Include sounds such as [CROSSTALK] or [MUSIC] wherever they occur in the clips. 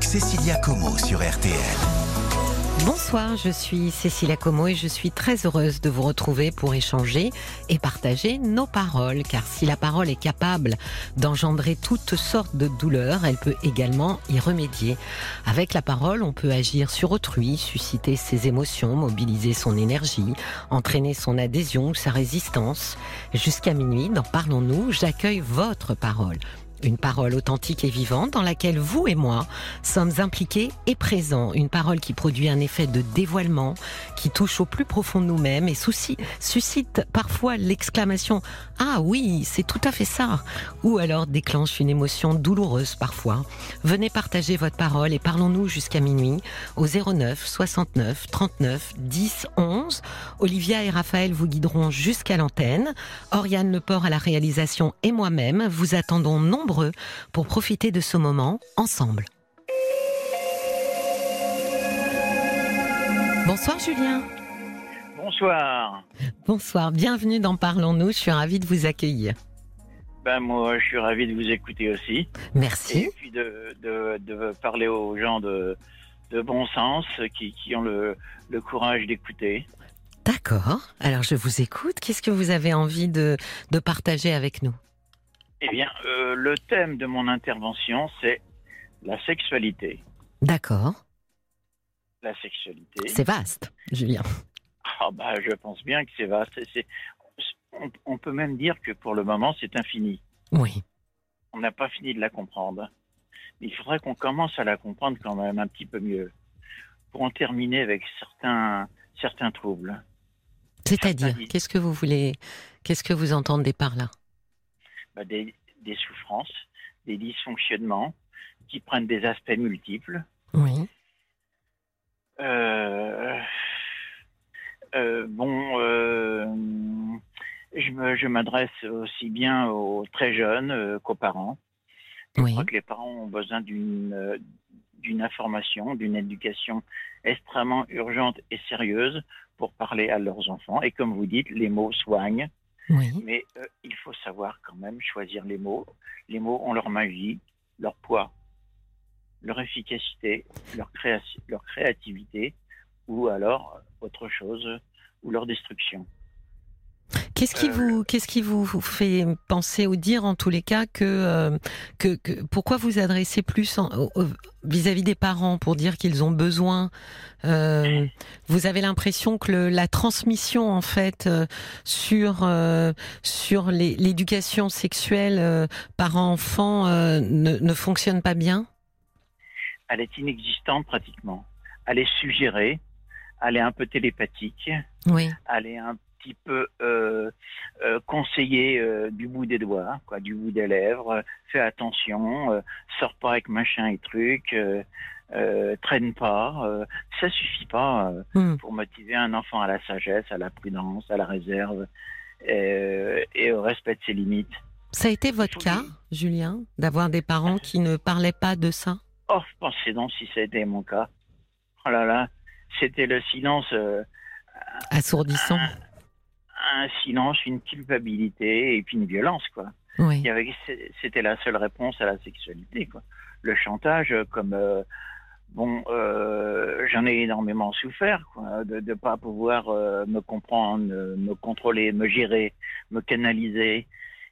Cécilia Como sur RTL. Bonsoir, je suis Cécilia Como et je suis très heureuse de vous retrouver pour échanger et partager nos paroles. Car si la parole est capable d'engendrer toutes sortes de douleurs, elle peut également y remédier. Avec la parole, on peut agir sur autrui, susciter ses émotions, mobiliser son énergie, entraîner son adhésion ou sa résistance. Jusqu'à minuit, dans Parlons-nous, j'accueille votre parole. Une parole authentique et vivante dans laquelle vous et moi sommes impliqués et présents. Une parole qui produit un effet de dévoilement, qui touche au plus profond de nous-mêmes et suscite parfois l'exclamation ⁇ Ah oui, c'est tout à fait ça !⁇ ou alors déclenche une émotion douloureuse parfois. Venez partager votre parole et parlons-nous jusqu'à minuit au 09 69 39 10 11. Olivia et Raphaël vous guideront jusqu'à l'antenne. Oriane Leport à la réalisation et moi-même vous attendons nombreux pour profiter de ce moment ensemble. Bonsoir Julien. Bonsoir. Bonsoir, bienvenue dans Parlons-nous, je suis ravie de vous accueillir. Ben moi, je suis ravi de vous écouter aussi. Merci. Et puis de, parler aux gens de, bon sens qui, ont le, courage d'écouter. D'accord. Alors je vous écoute. Qu'est-ce que vous avez envie de partager avec nous? Eh bien, euh, le thème de mon intervention, c'est la sexualité. D'accord. La sexualité. C'est vaste, Julien. Ah bah, je pense bien que c'est vaste. on, peut même dire que pour le moment, c'est infini. Oui. On n'a pas fini de la comprendre. Il faudrait qu'on commence à la comprendre quand même un petit peu mieux pour en terminer avec certains, certains troubles. C'est-à-dire, qu'est-ce que vous voulez, qu'est-ce que vous entendez par là? Bah, des, souffrances, des dysfonctionnements qui prennent des aspects multiples. Oui. Euh, euh, bon, euh, je m'adresse aussi bien aux très jeunes qu'aux parents. Je crois que les parents ont besoin d'une d'une information, d'une éducation extrêmement urgente et sérieuse pour parler à leurs enfants. Et comme vous dites, les mots soignent. Mais euh, il faut savoir quand même choisir les mots. Les mots ont leur magie, leur poids, leur efficacité, leur, créativité, ou alors euh, autre chose, ou leur destruction. Qu'est-ce qui euh, vous, qu'est-ce qui vous fait penser ou dire en tous les cas que, euh, que, pourquoi vous adressez plus vis-à-vis des parents pour dire qu'ils ont besoin euh, Vous avez l'impression que la transmission en fait sur sur l'éducation sexuelle parent-enfant ne, ne fonctionne pas bien? Elle est inexistante pratiquement. Elle est suggérée, elle est un peu télépathique. Oui. Elle est un petit peu euh, euh, conseiller euh, du bout des doigts, quoi, du bout des lèvres. fais attention, sors pas avec machin et truc. traîne pas, ça suffit pas hmm. pour motiver un enfant à la sagesse, à la prudence, à la réserve et, au respect de ses limites. Ça a été votre cas, Julien, d'avoir des parents qui ne parlaient pas de ça? Oh, pensez donc si ça a été mon cas. Oh là là, c'était le silence. Assourdissant un silence, une culpabilité et puis une violence, quoi. Oui. C'était la seule réponse à la sexualité, quoi. Le chantage, comme euh, bon, euh, j'en ai énormément souffert, quoi, de ne pas pouvoir euh, me comprendre, me contrôler, me gérer, me canaliser.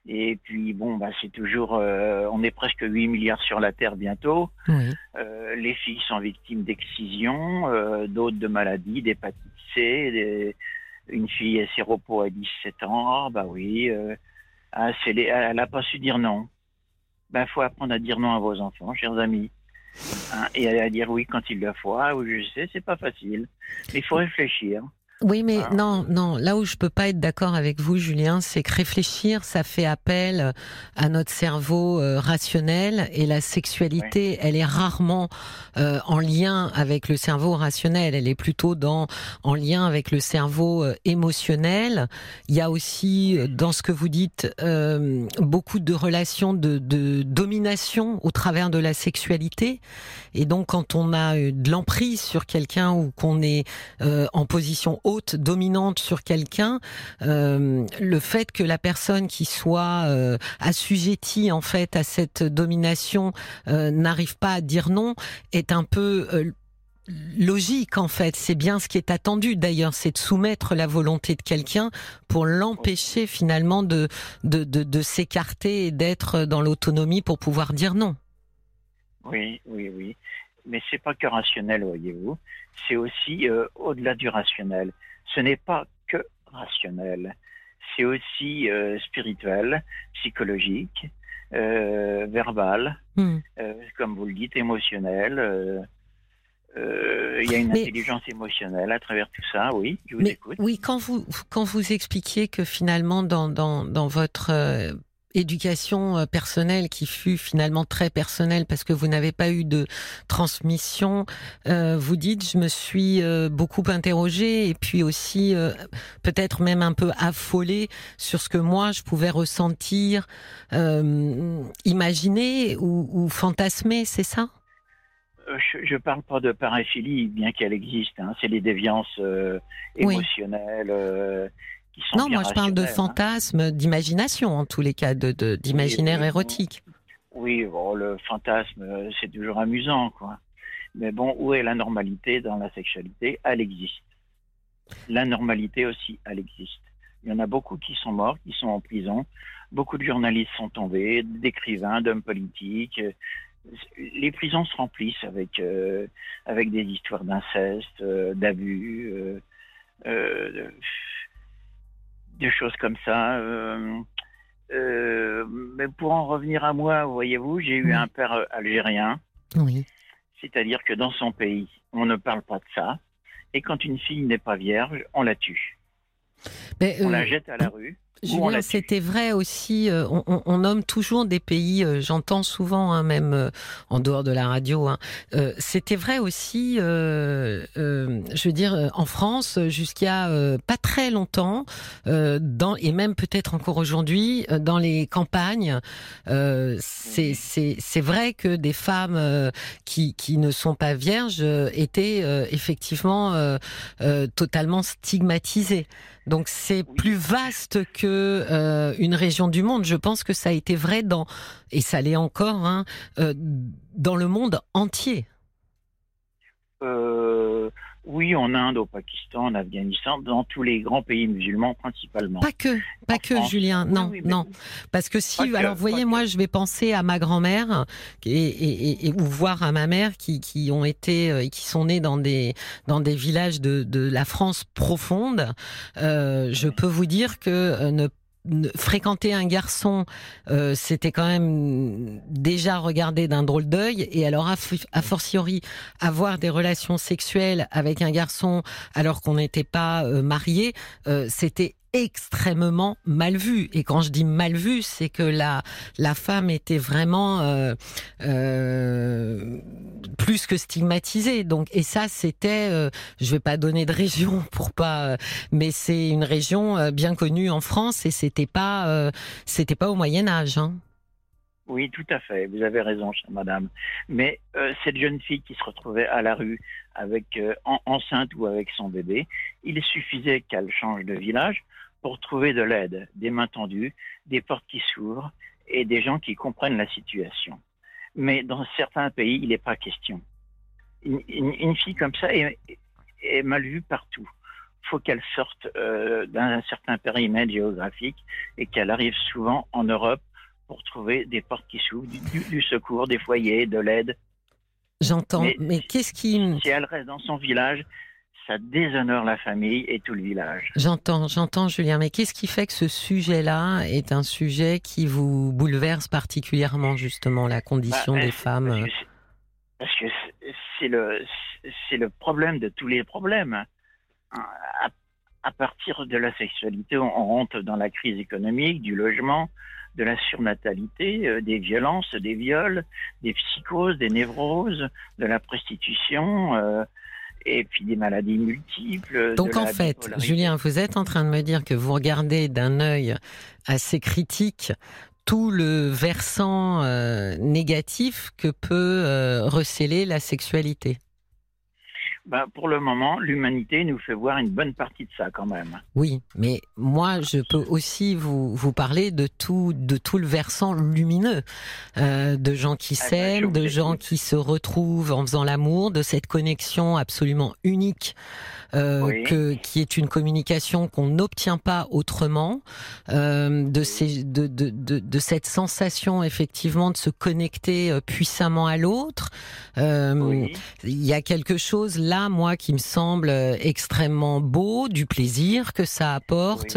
Et puis bon, bah c'est toujours, on est presque 8 milliards sur la Terre bientôt. Oui. les filles sont victimes d'excision, d'autres de maladies, d'hépatite C, des, une fille à repos à 17 ans, ah bah oui, euh, ah, elle n'a pas su dire non. Ben, faut apprendre à dire non à vos enfants, chers amis. Hein, et à dire oui quand il le faut. Ah oui, je sais, c'est pas facile. Il faut réfléchir. Oui, mais non, non. Là où je peux pas être d'accord avec vous, Julien, c'est que réfléchir, ça fait appel à notre cerveau euh, rationnel et la sexualité, elle est rarement euh, en lien avec le cerveau rationnel. Elle est plutôt dans en lien avec le cerveau euh, émotionnel. Il y a aussi dans ce que vous dites beaucoup de relations de, de, domination au travers de la sexualité. Et donc, quand on a de l'emprise sur quelqu'un ou qu'on est en position dominante sur quelqu'un, le fait que la personne qui soit assujettie en fait à cette domination n'arrive pas à dire non est un peu logique en fait. C'est bien ce qui est attendu d'ailleurs, c'est de soumettre la volonté de quelqu'un pour l'empêcher finalement de, de, de, s'écarter et d'être dans l'autonomie pour pouvoir dire non. Oui, oui, oui. Mais c'est pas que rationnel, voyez-vous. C'est aussi euh, au-delà du rationnel. Ce n'est pas que rationnel. C'est aussi euh, spirituel, psychologique, euh, verbal, hmm. comme vous le dites, émotionnel il y a une intelligence émotionnelle à travers tout ça, oui, je vous écoute. Oui, quand vous, quand vous expliquiez que finalement, dans, dans, dans votre éducation euh, personnelle qui fut finalement très personnelle parce que vous n'avez pas eu de transmission, vous dites, je me suis beaucoup interrogée et puis aussi peut-être même un peu affolée sur ce que moi je pouvais ressentir, imaginer ou, ou fantasmer, c'est ça? Euh, je ne parle pas de paraphilie, bien qu'elle existe. Hein. C'est les déviances euh, émotionnelles euh, qui sont. Non, moi je parle de hein. fantasmes, d'imagination en tous les cas, de d'imaginaire érotique. Oui, bon, le fantasme, c'est toujours amusant, quoi. Mais bon, où est la normalité dans la sexualité? Elle existe. La normalité aussi, elle existe. Il y en a beaucoup qui sont morts, qui sont en prison. Beaucoup de journalistes sont tombés, d'écrivains, d'hommes politiques, les prisons se remplissent avec, euh, avec des histoires d'inceste, euh, d'abus, euh, des choses comme ça. mais pour en revenir à moi, voyez-vous, j'ai eu un père algérien. Oui. C'est-à-dire que dans son pays, on ne parle pas de ça. Et quand une fille n'est pas vierge, on la tue. on la jette à la rue. Julien, c'était vrai aussi. Euh, on, nomme toujours des pays. Euh, j'entends souvent, hein, même euh, en dehors de la radio. Hein, c'était vrai aussi. je veux dire, en France, jusqu'à pas très longtemps, dans et même peut-être encore aujourd'hui, dans les campagnes, c'est vrai que des femmes qui qui ne sont pas vierges étaient effectivement totalement stigmatisées. Donc c'est plus vaste que euh, une région du monde. Je pense que ça a été vrai dans et ça l'est encore hein, euh, dans le monde entier. Euh, oui, en Inde, au Pakistan, en Afghanistan, dans tous les grands pays musulmans principalement. Pas que, pas que, Julien. Non, non. Parce que si, alors, vous voyez, moi, je vais penser à ma grand-mère et, et, ou voir à ma mère qui, qui ont été, euh, qui sont nés dans des dans des villages de, de la France profonde. Euh, je peux vous dire que euh, ne fréquenter un garçon, euh, c'était quand même déjà regarder d'un drôle d'œil. Et alors, a, fortiori, avoir des relations sexuelles avec un garçon alors qu'on n'était pas euh, marié, euh, c'était extrêmement mal vu. Et quand je dis mal vu, c'est que la la femme était vraiment euh, euh, plus que stigmatisée. Donc et ça c'était, euh, je vais pas donner de région [LAUGHS] pour pas, mais c'est une région bien connue en France et c'était pas c'était pas au Moyen Âge. Hein. Oui, tout à fait. Vous avez raison, madame. Mais cette jeune fille qui se retrouvait à la rue avec enceinte ou avec son bébé, il suffisait qu'elle change de village pour trouver de l'aide, des mains tendues, des portes qui s'ouvrent et des gens qui comprennent la situation. Mais dans certains pays, il n'est pas question. Une, fille comme ça est, mal vue partout. Il faut qu'elle sorte euh, d'un certain périmètre géographique et qu'elle arrive souvent en Europe pour trouver des portes qui s'ouvrent, du, secours, des foyers, de l'aide. J'entends, mais, mais qu'est-ce qui... Si elle reste dans son village, ça déshonore la famille et tout le village. J'entends, j'entends Julien, mais qu'est-ce qui fait que ce sujet-là est un sujet qui vous bouleverse particulièrement justement la condition bah, des femmes? Parce que c'est le, c'est le problème de tous les problèmes. À, partir de la sexualité, on rentre dans la crise économique, du logement, de la surnatalité, euh, des violences, des viols, des psychoses, des névroses, de la prostitution. Euh, et puis des maladies multiples. Donc en fait, Julien, vous êtes en train de me dire que vous regardez d'un œil assez critique tout le versant euh, négatif que peut euh, receler la sexualité. Bah, pour le moment, l'humanité nous fait voir une bonne partie de ça quand même. Oui, mais moi, je peux aussi vous, vous parler de tout, de tout le versant lumineux, euh, de gens qui ah bah, s'aiment, de gens qui se retrouvent en faisant l'amour, de cette connexion absolument unique euh, que, qui est une communication qu'on n'obtient pas autrement, euh, de, ces, de, de, de, de, cette sensation effectivement de se connecter euh, puissamment à l'autre. Euh, il y a quelque chose là, moi, qui me semble euh, extrêmement beau, du plaisir que ça apporte.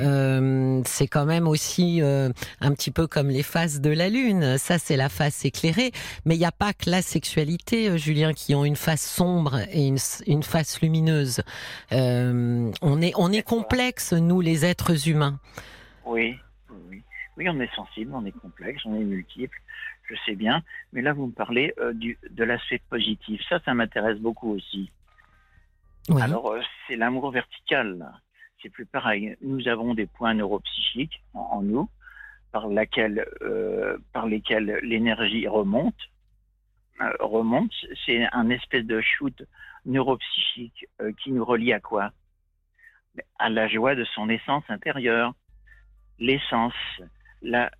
Euh, c'est quand même aussi un petit peu comme les faces de la lune. Ça, c'est la face éclairée, mais il n'y a pas que la sexualité, Julien, qui ont une face sombre et une, une face lumineuse. Euh, on est, on est complexe, nous, les êtres humains. Oui, oui, oui, on est sensible, on est complexe, on est multiple. Je sais bien, mais là vous me parlez euh, du, de l'aspect positif. Ça, ça m'intéresse beaucoup aussi. Alors, euh, c'est l'amour vertical. C'est plus pareil. Nous avons des points neuropsychiques en, nous par, laquelle, par lesquels l'énergie remonte. remonte. C'est un espèce de shoot neuropsychique euh, qui nous relie à quoi? À la joie de son essence intérieure. L'essence, la,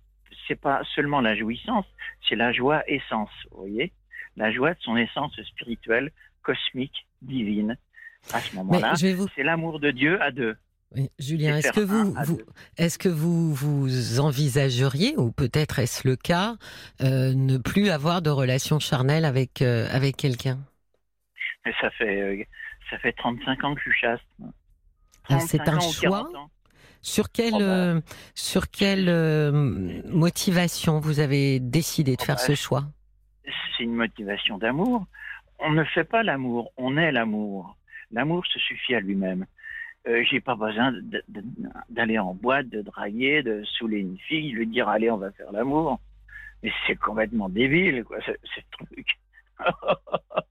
c'est pas seulement la jouissance, c'est la joie essence, vous voyez? La joie de son essence spirituelle, cosmique, divine. À ce moment-là, c'est l'amour de Dieu à deux. Julien, est-ce que vous, vous est-ce que vous vous envisageriez, ou peut-être est-ce le cas, euh, ne plus avoir de relation charnelle avec euh, avec quelqu'un? Ça fait, euh, ça fait 35 ans que je suis chaste. Ah, c'est un choix sur quelle, oh, bah. euh, sur quelle euh, motivation vous avez décidé de oh, faire bah, ce choix? C'est une motivation d'amour. On ne fait pas l'amour, on est l'amour. L'amour se suffit à lui-même. Euh, J'ai pas besoin d'aller en boîte, de draguer, de saouler une fille, lui dire allez on va faire l'amour. Mais c'est complètement débile quoi, ce truc. [LAUGHS]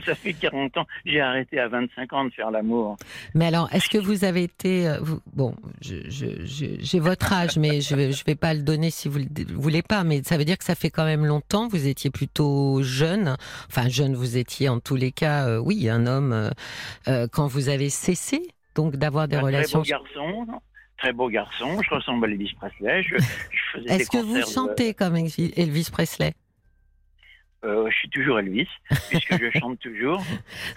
[LAUGHS] Ça fait 40 ans. J'ai arrêté à 25 ans de faire l'amour. Mais alors, est-ce que vous avez été... Euh, bon, j'ai votre âge, mais je ne vais, pas le donner si vous ne le voulez pas. Mais ça veut dire que ça fait quand même longtemps. Vous étiez plutôt jeune. Enfin, jeune, vous étiez en tous les cas, euh, oui, un homme. Euh, quand vous avez cessé donc d'avoir des relations... Très beau garçon, très beau garçon. Je ressemble à Elvis Presley. Est-ce que vous chantez comme Elvis Presley? Euh, je suis toujours Elvis, [LAUGHS] puisque je chante toujours.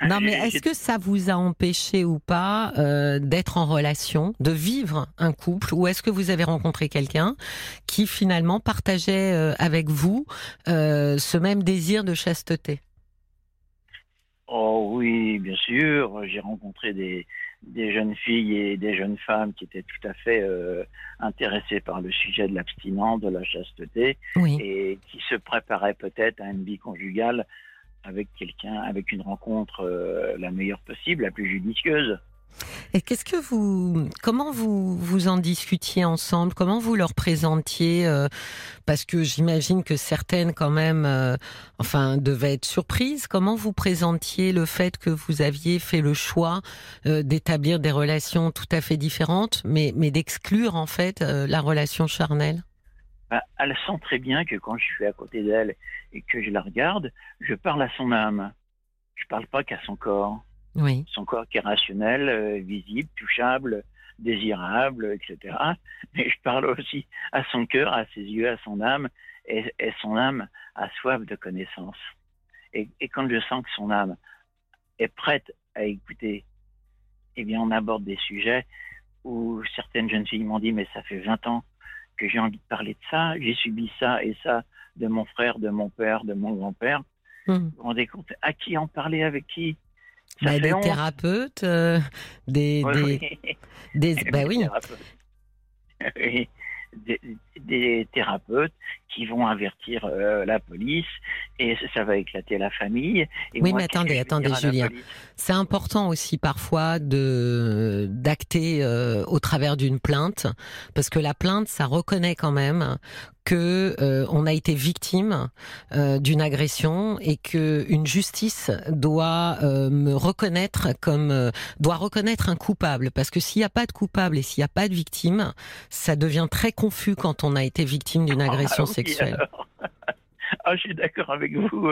Non, mais est-ce que ça vous a empêché ou pas euh, d'être en relation, de vivre un couple, ou est-ce que vous avez rencontré quelqu'un qui finalement partageait euh, avec vous ce même désir de chasteté? Oh oui, bien sûr. J'ai rencontré des, des jeunes filles et des jeunes femmes qui étaient tout à fait euh, intéressées par le sujet de l'abstinence, de la chasteté, et qui se préparaient peut-être à une vie conjugale avec quelqu'un, avec une rencontre euh, la meilleure possible, la plus judicieuse. Et qu'est-ce que vous, comment vous vous en discutiez ensemble? Comment vous leur présentiez euh, Parce que j'imagine que certaines, quand même, euh, enfin, devaient être surprises. Comment vous présentiez le fait que vous aviez fait le choix euh, d'établir des relations tout à fait différentes, mais mais d'exclure en fait la relation charnelle? Bah, Elle sent très bien que quand je suis à côté d'elle et que je la regarde, je parle à son âme. Je parle pas qu'à son corps. Oui. Son corps qui est rationnel, euh, visible, touchable, désirable, etc. Mais je parle aussi à son cœur, à ses yeux, à son âme, et, son âme a soif de connaissance. Et, quand je sens que son âme est prête à écouter, eh bien, on aborde des sujets où certaines jeunes filles m'ont dit, mais ça fait 20 ans que j'ai envie de parler de ça, j'ai subi ça et ça de mon frère, de mon père, de mon grand-père. Mmh. Vous vous rendez compte À qui en parler Avec qui bah, des thérapeutes, euh, des, des, des, [LAUGHS] bah oui. Des, thérapeutes qui vont avertir euh, la police et ça va éclater la famille. oui, mais attendez, attendez, Julien. C'est important aussi parfois de d'acter euh, au travers d'une plainte, parce que la plainte, ça reconnaît quand même que euh, on a été victime d'une agression et que une justice doit me reconnaître comme doit reconnaître un coupable parce que s'il n'y a pas de coupable et s'il n'y a pas de victime, ça devient très confus quand on a été victime d'une ah agression sexuelle. [LAUGHS] ah, je suis d'accord avec vous.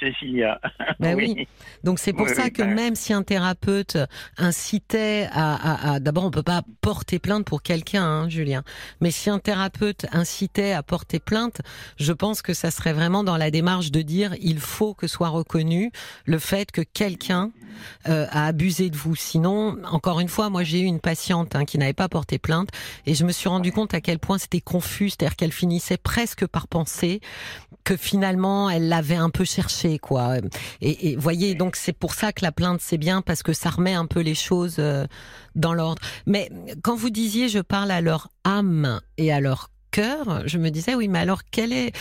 Cécilia. [LAUGHS] Ben oui. Donc c'est pour ça que ben. même si un thérapeute incitait à, d'abord on peut pas porter plainte pour quelqu'un, hein, Julien, mais si un thérapeute incitait à porter plainte, je pense que ça serait vraiment dans la démarche de dire il faut que soit reconnu le fait que quelqu'un euh, a abusé de vous. Sinon, encore une fois, moi j'ai eu une patiente hein, qui n'avait pas porté plainte et je me suis rendu compte à quel point c'était confus, c'est-à-dire qu'elle finissait presque par penser que finalement elle l'avait un peu cherché quoi. Et, et voyez, donc c'est pour ça que la plainte c'est bien parce que ça remet un peu les choses euh, dans l'ordre. Mais quand vous disiez je parle à leur âme et à leur cœur, je me disais oui, mais alors quelle est,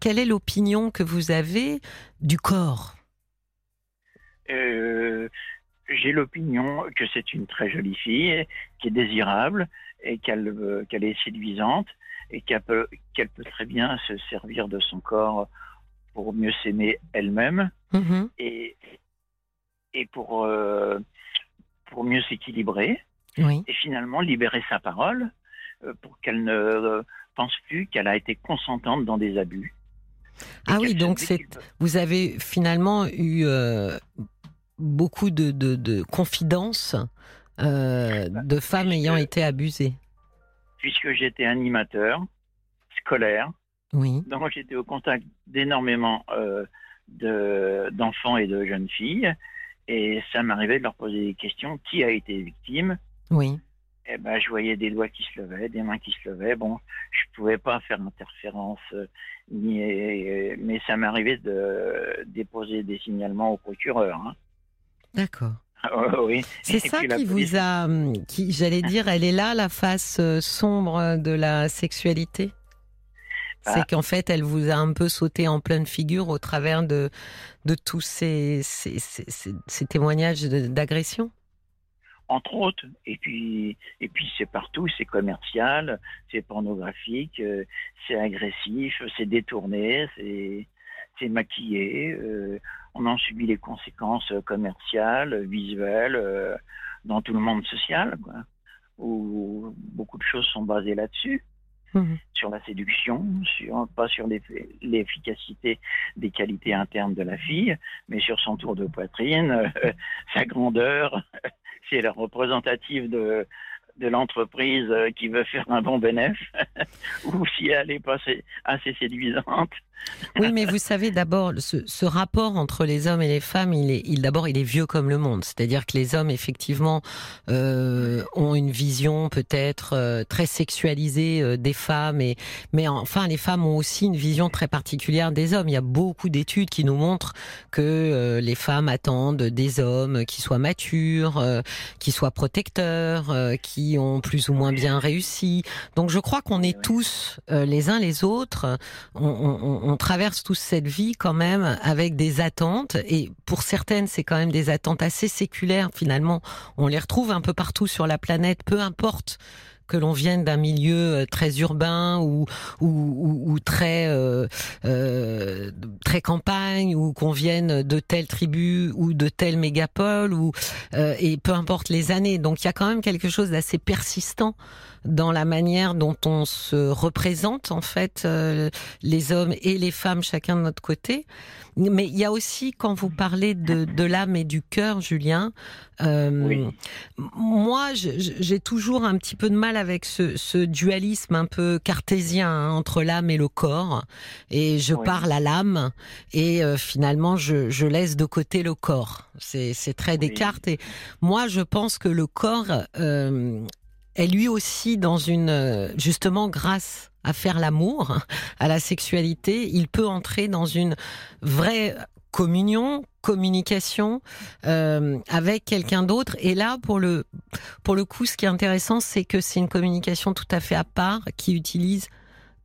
quelle est l'opinion que vous avez du corps? J'ai l'opinion que c'est une très jolie fille, qui est désirable et qu'elle euh, est séduisante et qu'elle peut, très bien se servir de son corps pour mieux s'aimer elle-même mm-hmm. et, et pour, euh, pour mieux s'équilibrer et finalement libérer sa parole euh, pour qu'elle ne pense plus qu'elle a été consentante dans des abus. Ah oui, donc c'est, vous avez finalement eu euh, beaucoup de, de, de confidences bah, de femmes ayant été abusées puisque j'étais animateur scolaire. Oui. Donc j'étais au contact d'énormément euh, d'enfants et de jeunes filles. Et ça m'arrivait de leur poser des questions. Qui a été victime? Oui. Et eh ben, je voyais des doigts qui se levaient, des mains qui se levaient. Bon, je pouvais pas faire interférence, euh, ni, euh, mais ça m'arrivait de déposer des signalements au procureur. Hein. D'accord. oui. C'est ça qui vous a, hum, qui, j'allais dire, elle est là la face euh, sombre de la sexualité? C'est ah. qu'en fait, elle vous a un peu sauté en pleine figure au travers de, de tous ces, ces, ces, témoignages d'agression? Entre autres, et puis, et puis c'est partout, c'est commercial, c'est pornographique, euh, c'est agressif, c'est détourné, c'est, c'est maquillé. Euh, on en subit les conséquences commerciales, visuelles, euh, dans tout le monde social, quoi, où beaucoup de choses sont basées là-dessus. Mhm. sur la séduction, sur, pas sur l'efficacité des qualités internes de la fille, mais sur son tour de poitrine, euh, [LAUGHS] sa grandeur, [LAUGHS] si elle est représentative de, de l'entreprise qui veut faire un bon bénéfice, [LAUGHS] ou si elle est pas assez séduisante, oui, mais vous savez, d'abord, ce, rapport entre les hommes et les femmes, il est, il d'abord, il est vieux comme le monde. C'est-à-dire que les hommes, effectivement, euh, ont une vision peut-être euh, très sexualisée euh, des femmes, et mais enfin, les femmes ont aussi une vision très particulière des hommes. Il y a beaucoup d'études qui nous montrent que les femmes attendent des hommes qui soient matures, qui soient protecteurs, qui ont plus ou moins bien réussi. Donc, je crois qu'on est tous les uns les autres. on, on on traverse tous cette vie quand même avec des attentes et pour certaines c'est quand même des attentes assez séculaires finalement. On les retrouve un peu partout sur la planète, peu importe que l'on vienne d'un milieu euh, très urbain ou ou, très euh, euh, très campagne ou qu'on vienne de telle tribu ou de telle mégapole ou et peu importe les années. Donc il y a quand même quelque chose d'assez persistant dans la manière dont on se représente en fait les hommes et les femmes chacun de notre côté. Mais il y a aussi quand vous parlez de, de l'âme et du cœur, Julien. Euh, Moi, j'ai toujours un petit peu de mal avec ce, ce dualisme un peu cartésien hein, entre l'âme et le corps. Et je parle à l'âme et euh, finalement je, je, laisse de côté le corps. C'est très Descartes. Et moi, je pense que le corps euh, est lui aussi dans une justement grâce à faire l'amour, à la sexualité, il peut entrer dans une vraie communion, communication euh, avec quelqu'un d'autre. Et là, pour le pour le coup, ce qui est intéressant, c'est que c'est une communication tout à fait à part qui utilise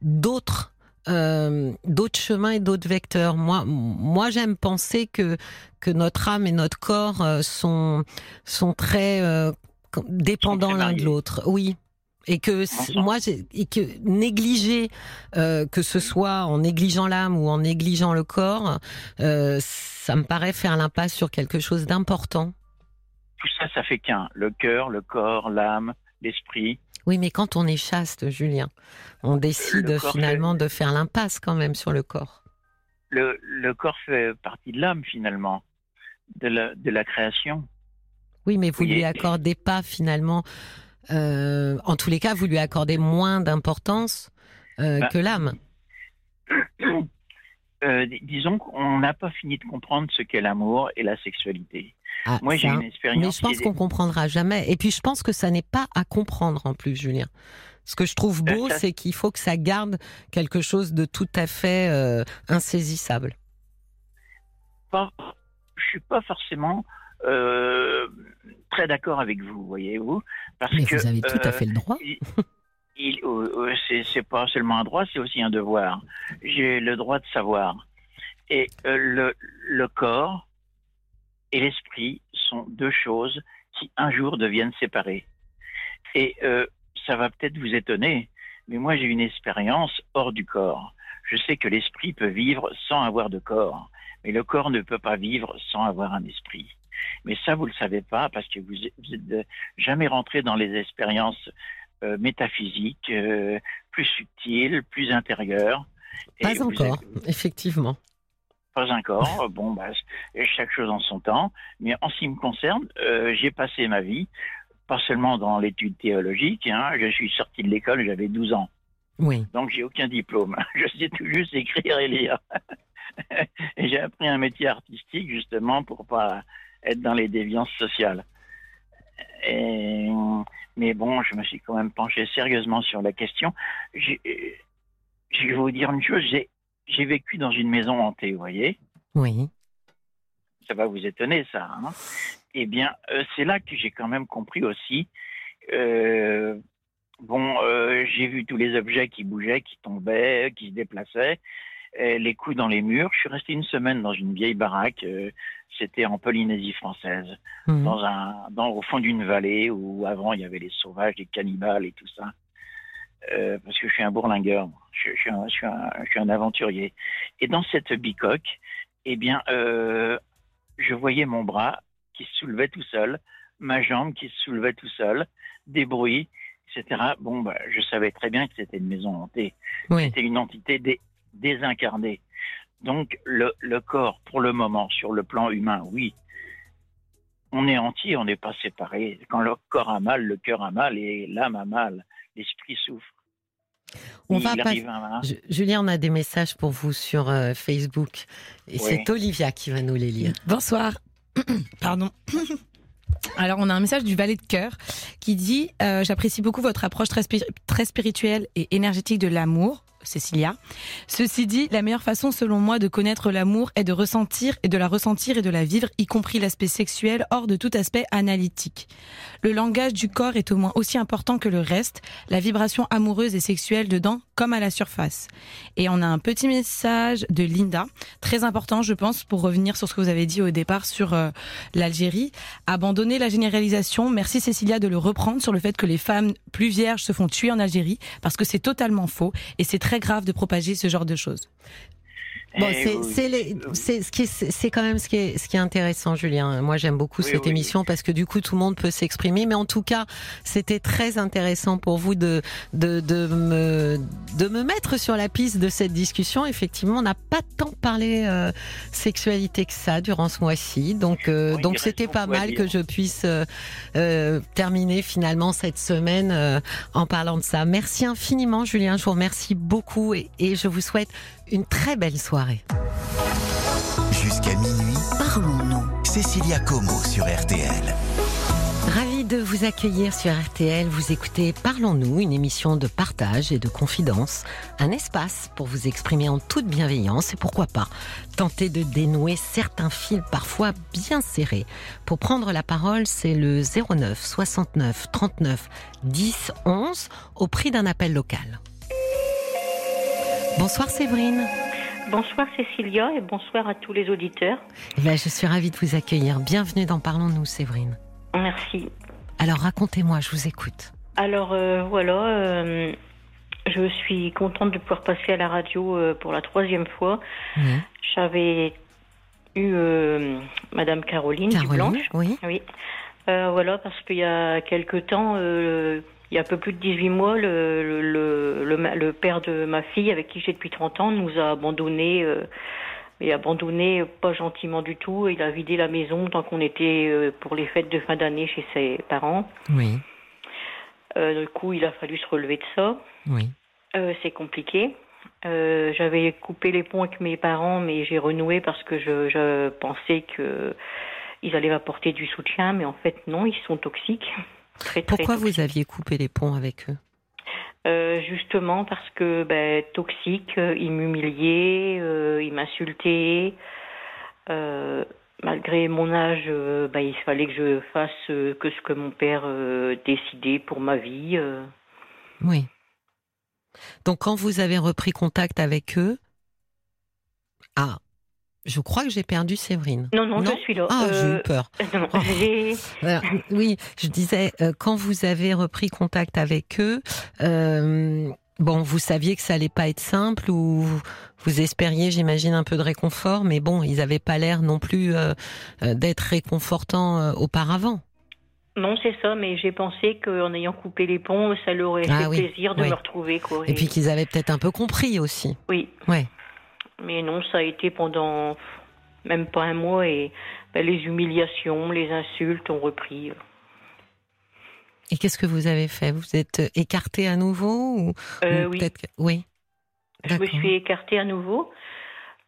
d'autres euh, d'autres chemins et d'autres vecteurs. Moi, moi, j'aime penser que que notre âme et notre corps euh, sont sont très euh, dépendants l'un de l'autre. Oui, et que moi et que négliger euh, que ce soit en négligeant l'âme ou en négligeant le corps euh, ça me paraît faire l'impasse sur quelque chose d'important. Tout ça ça fait qu'un. Le cœur le corps l'âme l'esprit. Oui mais quand on est chaste Julien on décide finalement de faire l'impasse quand même sur le corps. Le, corps fait partie de l'âme finalement, de la, de la création. Oui, mais vous ne lui accordez pas finalement, euh, en tous les cas, vous lui accordez moins d'importance euh, bah, que l'âme. [COUGHS] Euh, disons qu'on n'a pas fini de comprendre ce qu'est l'amour et la sexualité. Ah, Moi, j'ai une expérience. Mais je pense qu'on comprendra jamais. Et puis, je pense que ça n'est pas à comprendre en plus, Julien. Ce que je trouve beau, c'est qu'il faut que ça garde quelque chose de tout à fait euh, insaisissable. Pas, je suis pas forcément euh, très d'accord avec vous, voyez-vous, parce Mais que vous avez tout à fait le droit. Il, c'est pas seulement un droit, c'est aussi un devoir. J'ai le droit de savoir. Et le, le corps et l'esprit sont deux choses qui un jour deviennent séparées. Et euh, ça va peut-être vous étonner, mais moi j'ai une expérience hors du corps. Je sais que l'esprit peut vivre sans avoir de corps, mais le corps ne peut pas vivre sans avoir un esprit. Mais ça, vous ne le savez pas parce que vous n'êtes jamais rentré dans les expériences euh, métaphysiques, euh, plus subtiles, plus intérieures. Pas encore, effectivement pas encore. [LAUGHS] Bon, bah, chaque chose en son temps. Mais en ce qui me concerne, euh, j'ai passé ma vie, pas seulement dans l'étude théologique. Hein, je suis sorti de l'école, j'avais 12 ans. Oui. Donc j'ai aucun diplôme. [LAUGHS] Je sais tout juste écrire et lire. [LAUGHS] et j'ai appris un métier artistique justement pour pas être dans les déviances sociales. Et, mais bon, je me suis quand même penché sérieusement sur la question. Je vais vous dire une chose, j'ai j'ai vécu dans une maison hantée, vous voyez Oui. Ça va vous étonner, ça. Hein eh bien, euh, c'est là que j'ai quand même compris aussi. Euh, bon, euh, j'ai vu tous les objets qui bougeaient, qui tombaient, qui se déplaçaient, les coups dans les murs. Je suis resté une semaine dans une vieille baraque. C'était en Polynésie française, mhm. dans un, dans, au fond d'une vallée où avant il y avait les sauvages, les cannibales et tout ça. Euh, parce que je suis un bourlingueur, je, suis un, je, suis un, je, suis un, aventurier. Et dans cette bicoque, eh bien, euh, je voyais mon bras qui se soulevait tout seul, ma jambe qui se soulevait tout seul, des bruits, etc. Bon, bah, je savais très bien que c'était une maison hantée. C'était une entité dé, désincarnée. Donc, le, le corps, pour le moment, sur le plan humain, oui, on est entier, on n'est pas séparé. Quand le corps a mal, le cœur a mal et l'âme a mal, l'esprit souffre. On va pas... Julien, on a des messages pour vous sur euh, Facebook. Et c'est Olivia qui va nous les lire. Bonsoir. [COUGHS] Pardon. [COUGHS] Alors, on a un message du valet de cœur qui dit euh, J'apprécie beaucoup votre approche très, très spirituelle et énergétique de l'amour. Cécilia. Ceci dit, la meilleure façon selon moi de connaître l'amour est de ressentir et de la ressentir et de la vivre, y compris l'aspect sexuel, hors de tout aspect analytique. Le langage du corps est au moins aussi important que le reste, la vibration amoureuse et sexuelle dedans comme à la surface. Et on a un petit message de Linda, très important je pense pour revenir sur ce que vous avez dit au départ sur euh, l'Algérie. Abandonner la généralisation, merci Cécilia de le reprendre sur le fait que les femmes plus vierges se font tuer en Algérie, parce que c'est totalement faux et c'est très grave de propager ce genre de choses. Bon, c'est ce quand même ce qui est ce qui est intéressant, Julien. Moi, j'aime beaucoup cette émission parce que du coup, tout le monde peut s'exprimer. Mais en tout cas, c'était très intéressant pour vous de de de me de me mettre sur la piste de cette discussion. Effectivement, on n'a pas tant parlé euh, sexualité que ça durant ce mois-ci, donc euh, donc c'était pas mal que je puisse euh, euh, terminer finalement cette semaine euh, en parlant de ça. Merci infiniment, Julien. Je vous remercie beaucoup et, et je vous souhaite une très belle soirée. Jusqu'à minuit, parlons-nous. Cécilia Como sur RTL. Ravi de vous accueillir sur RTL. Vous écoutez Parlons-nous, une émission de partage et de confidence. Un espace pour vous exprimer en toute bienveillance et pourquoi pas tenter de dénouer certains fils parfois bien serrés. Pour prendre la parole, c'est le 09 69 39 10 11 au prix d'un appel local. Bonsoir Séverine. Bonsoir Cécilia et bonsoir à tous les auditeurs. Eh ben, je suis ravie de vous accueillir. Bienvenue dans Parlons-nous Séverine. Merci. Alors racontez-moi, je vous écoute. Alors euh, voilà, euh, je suis contente de pouvoir passer à la radio euh, pour la troisième fois. J'avais eu Madame Caroline, Caroline Oui. Oui. voilà, parce qu'il y a quelque temps il y a un peu plus de 18 mois, le, le, le, père de ma fille, avec qui j'ai depuis 30 ans, nous a abandonnés euh, et abandonné pas gentiment du tout. Il a vidé la maison tant qu'on était pour les fêtes de fin d'année chez ses parents. Oui. du coup, il a fallu se relever de ça. Oui. c'est compliqué. Euh, j'avais coupé les ponts avec mes parents, mais j'ai renoué parce que je, je pensais que ils allaient m'apporter du soutien, mais en fait non, ils sont toxiques. Très, Pourquoi vous aviez coupé les ponts avec eux? Euh, justement parce que ben, toxique, euh, ils m'humiliaient, euh, ils m'insultaient. malgré mon âge, ben, il fallait que je fasse que ce que mon père décidait pour ma vie. Oui. Donc quand vous avez repris contact avec eux, ah, je crois que j'ai perdu Séverine. Non, non, je suis là. Ah, j'ai eu euh, peur. [LAUGHS] Oh. oui, je disais, euh, quand vous avez repris contact avec eux, euh, bon, vous saviez que ça allait pas être simple ou vous espériez, j'imagine, un peu de réconfort, mais bon, ils n'avaient pas l'air non plus d'être réconfortants auparavant. Non, c'est ça, mais j'ai pensé qu'en ayant coupé les ponts, ça leur aurait ah fait plaisir de me retrouver. Quoi, et... puis qu'ils avaient peut-être un peu compris aussi. Oui. Ouais. Mais non, ça a été pendant même pas un mois et ben, les humiliations, les insultes ont repris. Et qu'est-ce que vous avez fait? Vous êtes écarté à nouveau ou, euh, oui. oui. Je me suis écartée à nouveau.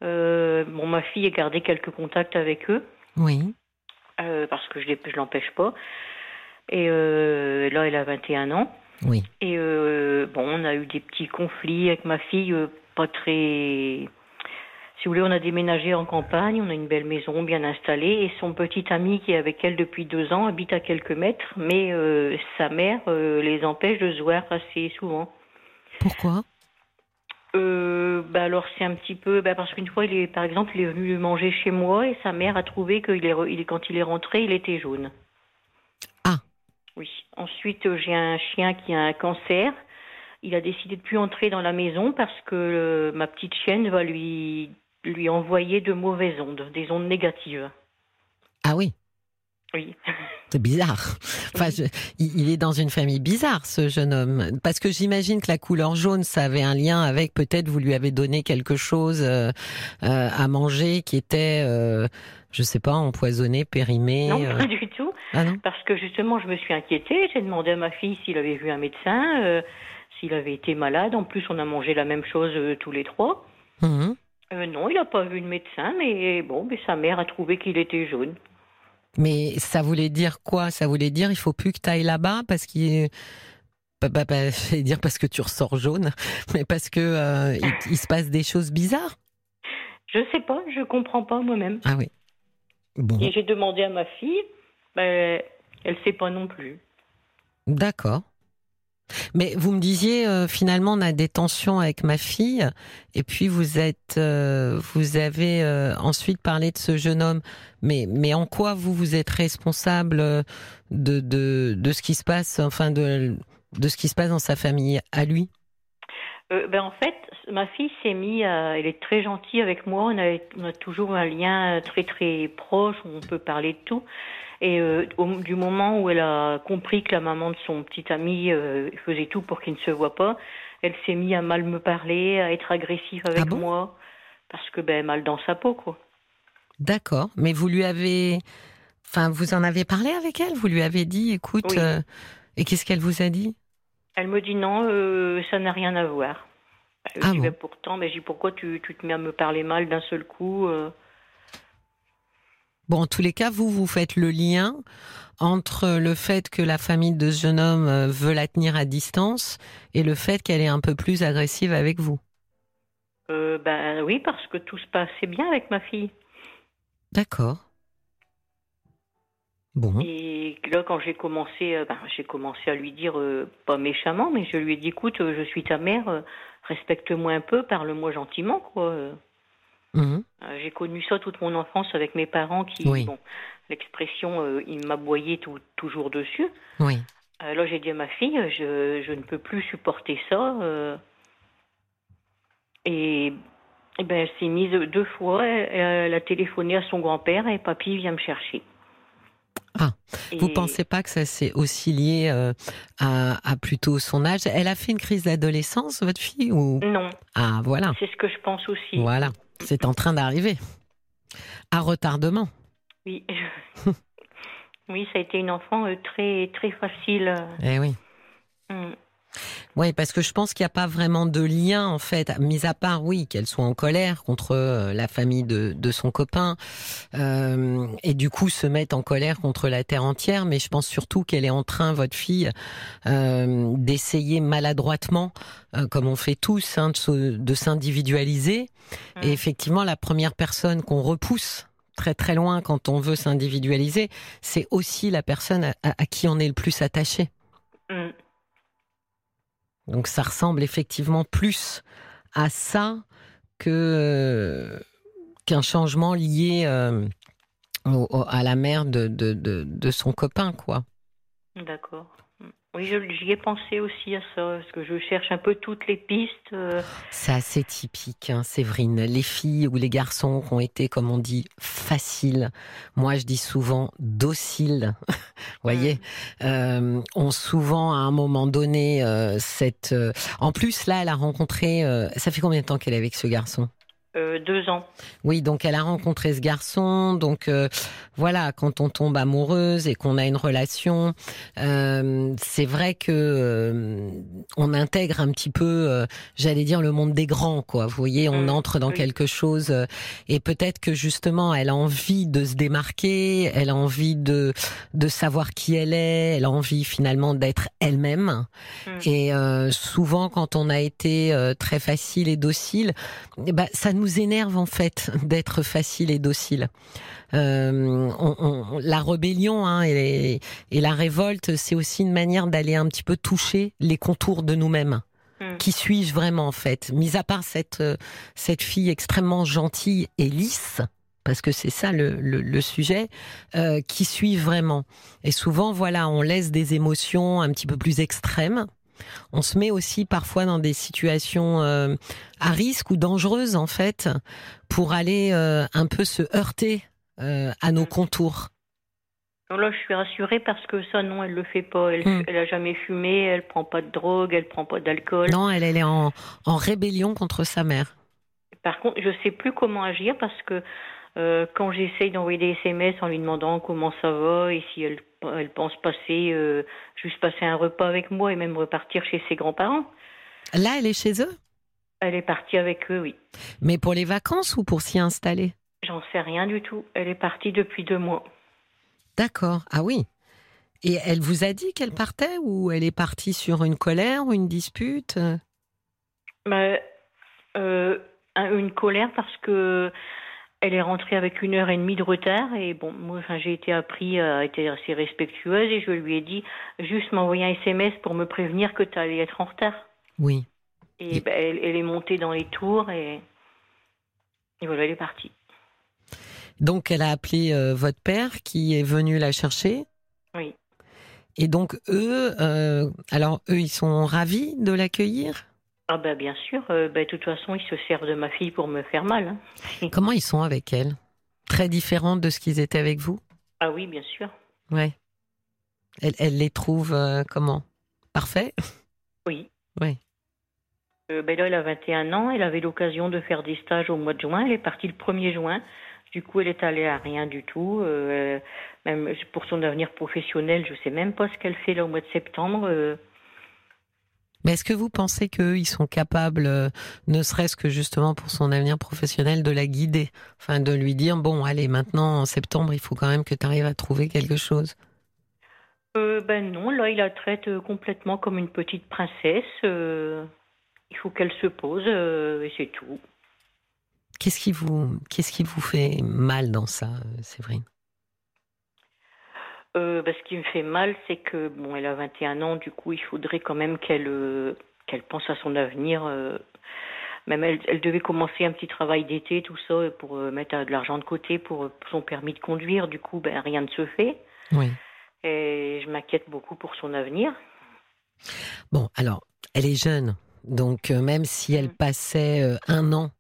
Euh, bon, ma fille a gardé quelques contacts avec eux. Oui. Euh, parce que je ne l'empêche pas. Et là, elle a 21 ans. Oui. Et bon, on a eu des petits conflits avec ma fille, pas très. Si vous voulez, on a déménagé en campagne, on a une belle maison bien installée, et son petit ami qui est avec elle depuis deux ans habite à quelques mètres, mais euh, sa mère euh, les empêche de se voir assez souvent. Pourquoi? Euh, bah alors c'est un petit peu bah parce qu'une fois il est par exemple il est venu manger chez moi et sa mère a trouvé qu'il est, il, quand il est rentré il était jaune. Oui. Ensuite, j'ai un chien qui a un cancer. Il a décidé de plus entrer dans la maison parce que euh, ma petite chienne va lui lui envoyer de mauvaises ondes, des ondes négatives. Ah oui. Oui. [LAUGHS] C'est bizarre. Enfin, il est dans une famille bizarre, ce jeune homme. Parce que j'imagine que la couleur jaune, ça avait un lien avec peut-être vous lui avez donné quelque chose euh, à manger qui était, euh, je sais pas, empoisonné, périmé. Non, pas du tout. Ah Parce que justement, je me suis inquiétée. J'ai demandé à ma fille s'il avait vu un médecin, euh, s'il avait été malade. En plus, on a mangé la même chose euh, tous les trois. Mmh. Euh, non, il n'a pas vu de médecin, mais bon, mais sa mère a trouvé qu'il était jaune. Mais ça voulait dire quoi? Ça voulait dire il faut plus que tu ailles là-bas parce qu'il bah, bah, bah, [LAUGHS] je vais dire parce que tu ressors jaune, [LAUGHS] mais parce que il, se passe des choses bizarres. Je sais pas, je comprends pas moi-même. Ah oui. Bon. Et j'ai demandé à ma fille, ben, elle ne sait pas non plus. D'accord. Mais vous me disiez euh, finalement on a des tensions avec ma fille et puis vous êtes euh, vous avez euh, ensuite parlé de ce jeune homme. Mais mais en quoi vous vous êtes responsable de de, de ce qui se passe enfin de de ce qui se passe dans sa famille à lui? Ben en fait ma fille s'est mise elle est très gentille avec moi on a, on a toujours un lien très très proche on peut parler de tout. Et euh, du moment où elle a compris que la maman de son petit ami euh, faisait tout pour qu'il ne se voit pas, elle s'est mise à mal me parler, à être agressive avec ah moi, parce que ben mal dans sa peau quoi. D'accord, mais vous lui avez, enfin vous en avez parlé avec elle, vous lui avez dit, écoute, euh, et qu'est-ce qu'elle vous a dit? Elle me dit non, ça n'a rien à voir. Ah ben, pourtant, mais j'ai pourquoi tu, tu, te mets à me parler mal d'un seul coup Bon, en tous les cas, vous, vous faites le lien entre le fait que la famille de ce jeune homme euh, veut la tenir à distance et le fait qu'elle est un peu plus agressive avec vous. Euh, ben oui, parce que tout se passait bien avec ma fille. D'accord. Bon. Et là, quand j'ai commencé, euh, ben, j'ai commencé à lui dire, pas méchamment, mais je lui ai dit, écoute, je suis ta mère, respecte-moi un peu, parle-moi gentiment, quoi. Mhm. Euh, j'ai connu ça toute mon enfance avec mes parents qui, bon, l'expression, euh, il m'aboyait tout, toujours dessus. Oui. Euh, là, j'ai dit à ma fille, je, je, ne peux plus supporter ça. et, et, ben, elle s'est mise deux fois. Elle, a téléphoné à son grand-père et papy vient me chercher. Ah, vous pensez pas que ça c'est aussi lié à, à, plutôt son âge? Elle a fait une crise d'adolescence, votre fille ou? Non. Ah, voilà. C'est ce que je pense aussi. Voilà. C'est en train d'arriver. À retardement. Oui. [LAUGHS] oui, ça a été une enfant très, très facile. Eh oui. Mm. Oui, parce que je pense qu'il n'y a pas vraiment de lien, en fait, mis à part, oui, qu'elle soit en colère contre euh, la famille de, son copain, euh, et du coup se mettre en colère contre la terre entière, mais je pense surtout qu'elle est en train, votre fille, euh, d'essayer maladroitement, comme on fait tous, hein, de, s'individualiser. Mmh. Et effectivement, la première personne qu'on repousse très très loin quand on veut s'individualiser, c'est aussi la personne à, qui on est le plus attaché. Mmh. Donc ça ressemble effectivement plus à ça euh, qu'un changement lié euh, à la mère de, de, de, son copain, quoi. D'accord. Oui, j'y ai pensé aussi à ça, parce que je cherche un peu toutes les pistes. Euh. C'est assez typique, hein, Séverine. Les filles ou les garçons qui ont été, comme on dit, faciles, moi je dis souvent dociles, [LAUGHS] voyez, mm. euh, ont souvent à un moment donné euh, cette... En plus, là, elle a rencontré... ça fait combien de temps qu'elle est avec ce garçon? Euh, deux ans. Oui, donc elle a rencontré ce garçon. Donc euh, voilà, quand on tombe amoureuse et qu'on a une relation, euh, c'est vrai que on intègre un petit peu, j'allais dire, le monde des grands, quoi. Vous voyez, on mm. entre dans quelque chose et peut-être que justement, elle a envie de se démarquer, elle a envie de de savoir qui elle est, elle a envie finalement d'être elle-même. Mm. Et souvent, quand on a été très facile et docile, eh ben, ça nous énerve en fait [LAUGHS] d'être facile et docile. Euh, la rébellion hein, et, la révolte, c'est aussi une manière d'aller un petit peu toucher les contours de nous-mêmes. Hmm. Qui suis-je vraiment en fait? Mis à part cette euh, cette fille extrêmement gentille et lisse, parce que c'est ça le, sujet, euh, qui suis vraiment? Et souvent, voilà, on laisse des émotions un petit peu plus extrêmes on se met aussi parfois dans des situations euh, à risque ou dangereuses en fait pour aller euh, un peu se heurter euh, à nos contours. là, je suis rassurée parce que ça, non, elle le fait pas. Elle, hmm. a jamais fumé, elle prend pas de drogue, elle prend pas d'alcool. Non, elle, elle est en, en rébellion contre sa mère. Par contre, je sais plus comment agir parce que quand j'essaye d'envoyer des SMS en lui demandant comment ça va et si elle elle pense passer, euh, juste passer un repas avec moi et même repartir chez ses grands-parents. Là, elle est chez eux? Elle est partie avec eux, oui. Mais pour les vacances ou pour s'y installer? J'en sais rien du tout. Elle est partie depuis deux mois. D'accord. Ah oui. Et elle vous a dit qu'elle partait ou elle est partie sur une colère ou une dispute? Bah, euh, Une colère parce que elle est rentrée avec une heure et demie de retard et bon, moi, enfin, j'ai été appris à être assez respectueuse et je lui ai dit juste m'envoyer un SMS pour me prévenir que tu allais être en retard. Oui. Et, ben, elle, est montée dans les tours et, et voilà, elle est partie. Donc, elle a appelé euh, votre père qui est venu la chercher. Oui. Et donc, eux, euh, alors, eux, ils sont ravis de l'accueillir? Ah ben bien sûr, euh, ben, de toute façon ils se servent de ma fille pour me faire mal. Hein. [LAUGHS] Comment ils sont avec elle? Très différents de ce qu'ils étaient avec vous? Ah oui, bien sûr. Ouais. Elle, elle les trouve euh, comment? Parfait? Oui. Oui. Euh, ben là, elle a 21 ans, elle avait l'occasion de faire des stages au mois de juin, elle est partie le 1er juin. Du coup, elle est allée à rien du tout. même pour son avenir professionnel, je ne sais même pas ce qu'elle fait là au mois de septembre. Mais est-ce que vous pensez qu'eux, ils sont capables, euh, ne serait-ce que justement pour son avenir professionnel, de la guider? Enfin, de lui dire, bon, allez, maintenant, en septembre, il faut quand même que tu arrives à trouver quelque chose? Euh, Ben non, là, il la traite euh, complètement comme une petite princesse. il faut qu'elle se pose, et c'est tout. Qu'est-ce qui, vous, qu'est-ce qui vous fait mal dans ça, Séverine? Euh, bah, ce qui me fait mal, c'est que bon, elle a 21 ans, du coup, il faudrait quand même qu'elle euh, qu'elle pense à son avenir. Euh. même elle, elle, devait commencer un petit travail d'été, tout ça, pour mettre de l'argent de côté pour, son permis de conduire. Du coup, ben, rien ne se fait. Oui. Et je m'inquiète beaucoup pour son avenir. Bon, alors, elle est jeune, donc même si elle mm. passait un an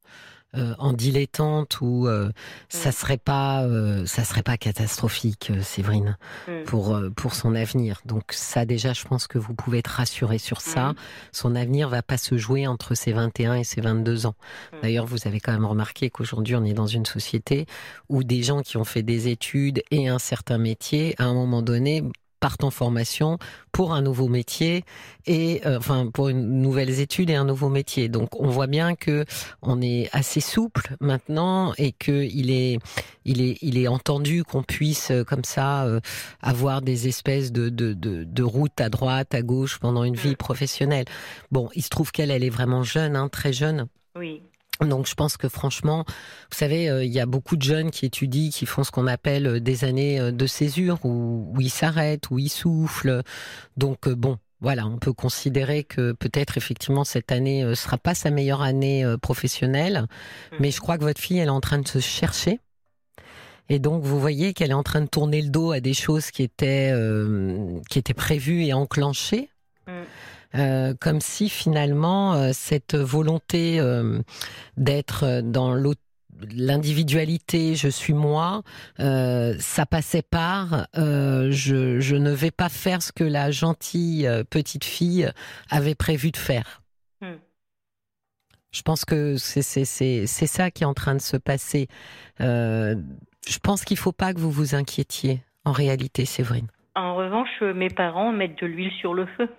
euh, en dilettante ou euh, ça mm. serait pas euh, ça serait pas catastrophique Séverine mm. pour pour son avenir. Donc ça déjà je pense que vous pouvez être rassuré sur ça. Mm. Son avenir va pas se jouer entre ses 21 et ses 22 ans. D'ailleurs, vous avez quand même remarqué qu'aujourd'hui on est dans une société où des gens qui ont fait des études et un certain métier à un moment donné partent en formation pour un nouveau métier et euh, enfin pour une nouvelles études et un nouveau métier. Donc on voit bien que on est assez souple maintenant et que il est il est il est entendu qu'on puisse euh, comme ça euh, avoir des espèces de, de de de routes à droite à gauche pendant une vie professionnelle. Bon, il se trouve qu'elle elle est vraiment jeune, hein, très jeune. Oui. Donc je pense que franchement, vous savez, euh, il y a beaucoup de jeunes qui étudient, qui font ce qu'on appelle euh, des années euh, de césure, où, ils s'arrêtent, où ils soufflent. Donc bon, voilà, on peut considérer que peut-être effectivement cette année ne sera pas sa meilleure année professionnelle, mmh. mais je crois que votre fille, elle est en train de se chercher. Et donc vous voyez qu'elle est en train de tourner le dos à des choses qui étaient qui étaient prévues et enclenchées. Mmh. Euh, comme si finalement euh, cette volonté euh, d'être dans l'individualité, je suis moi, ça passait par je, je, ne vais pas faire ce que la gentille petite fille avait prévu de faire. Hmm. Je pense que c'est ça qui est en train de se passer. je pense qu'il ne faut pas que vous vous inquiétiez, en réalité, Séverine. En revanche, mes parents mettent de l'huile sur le feu.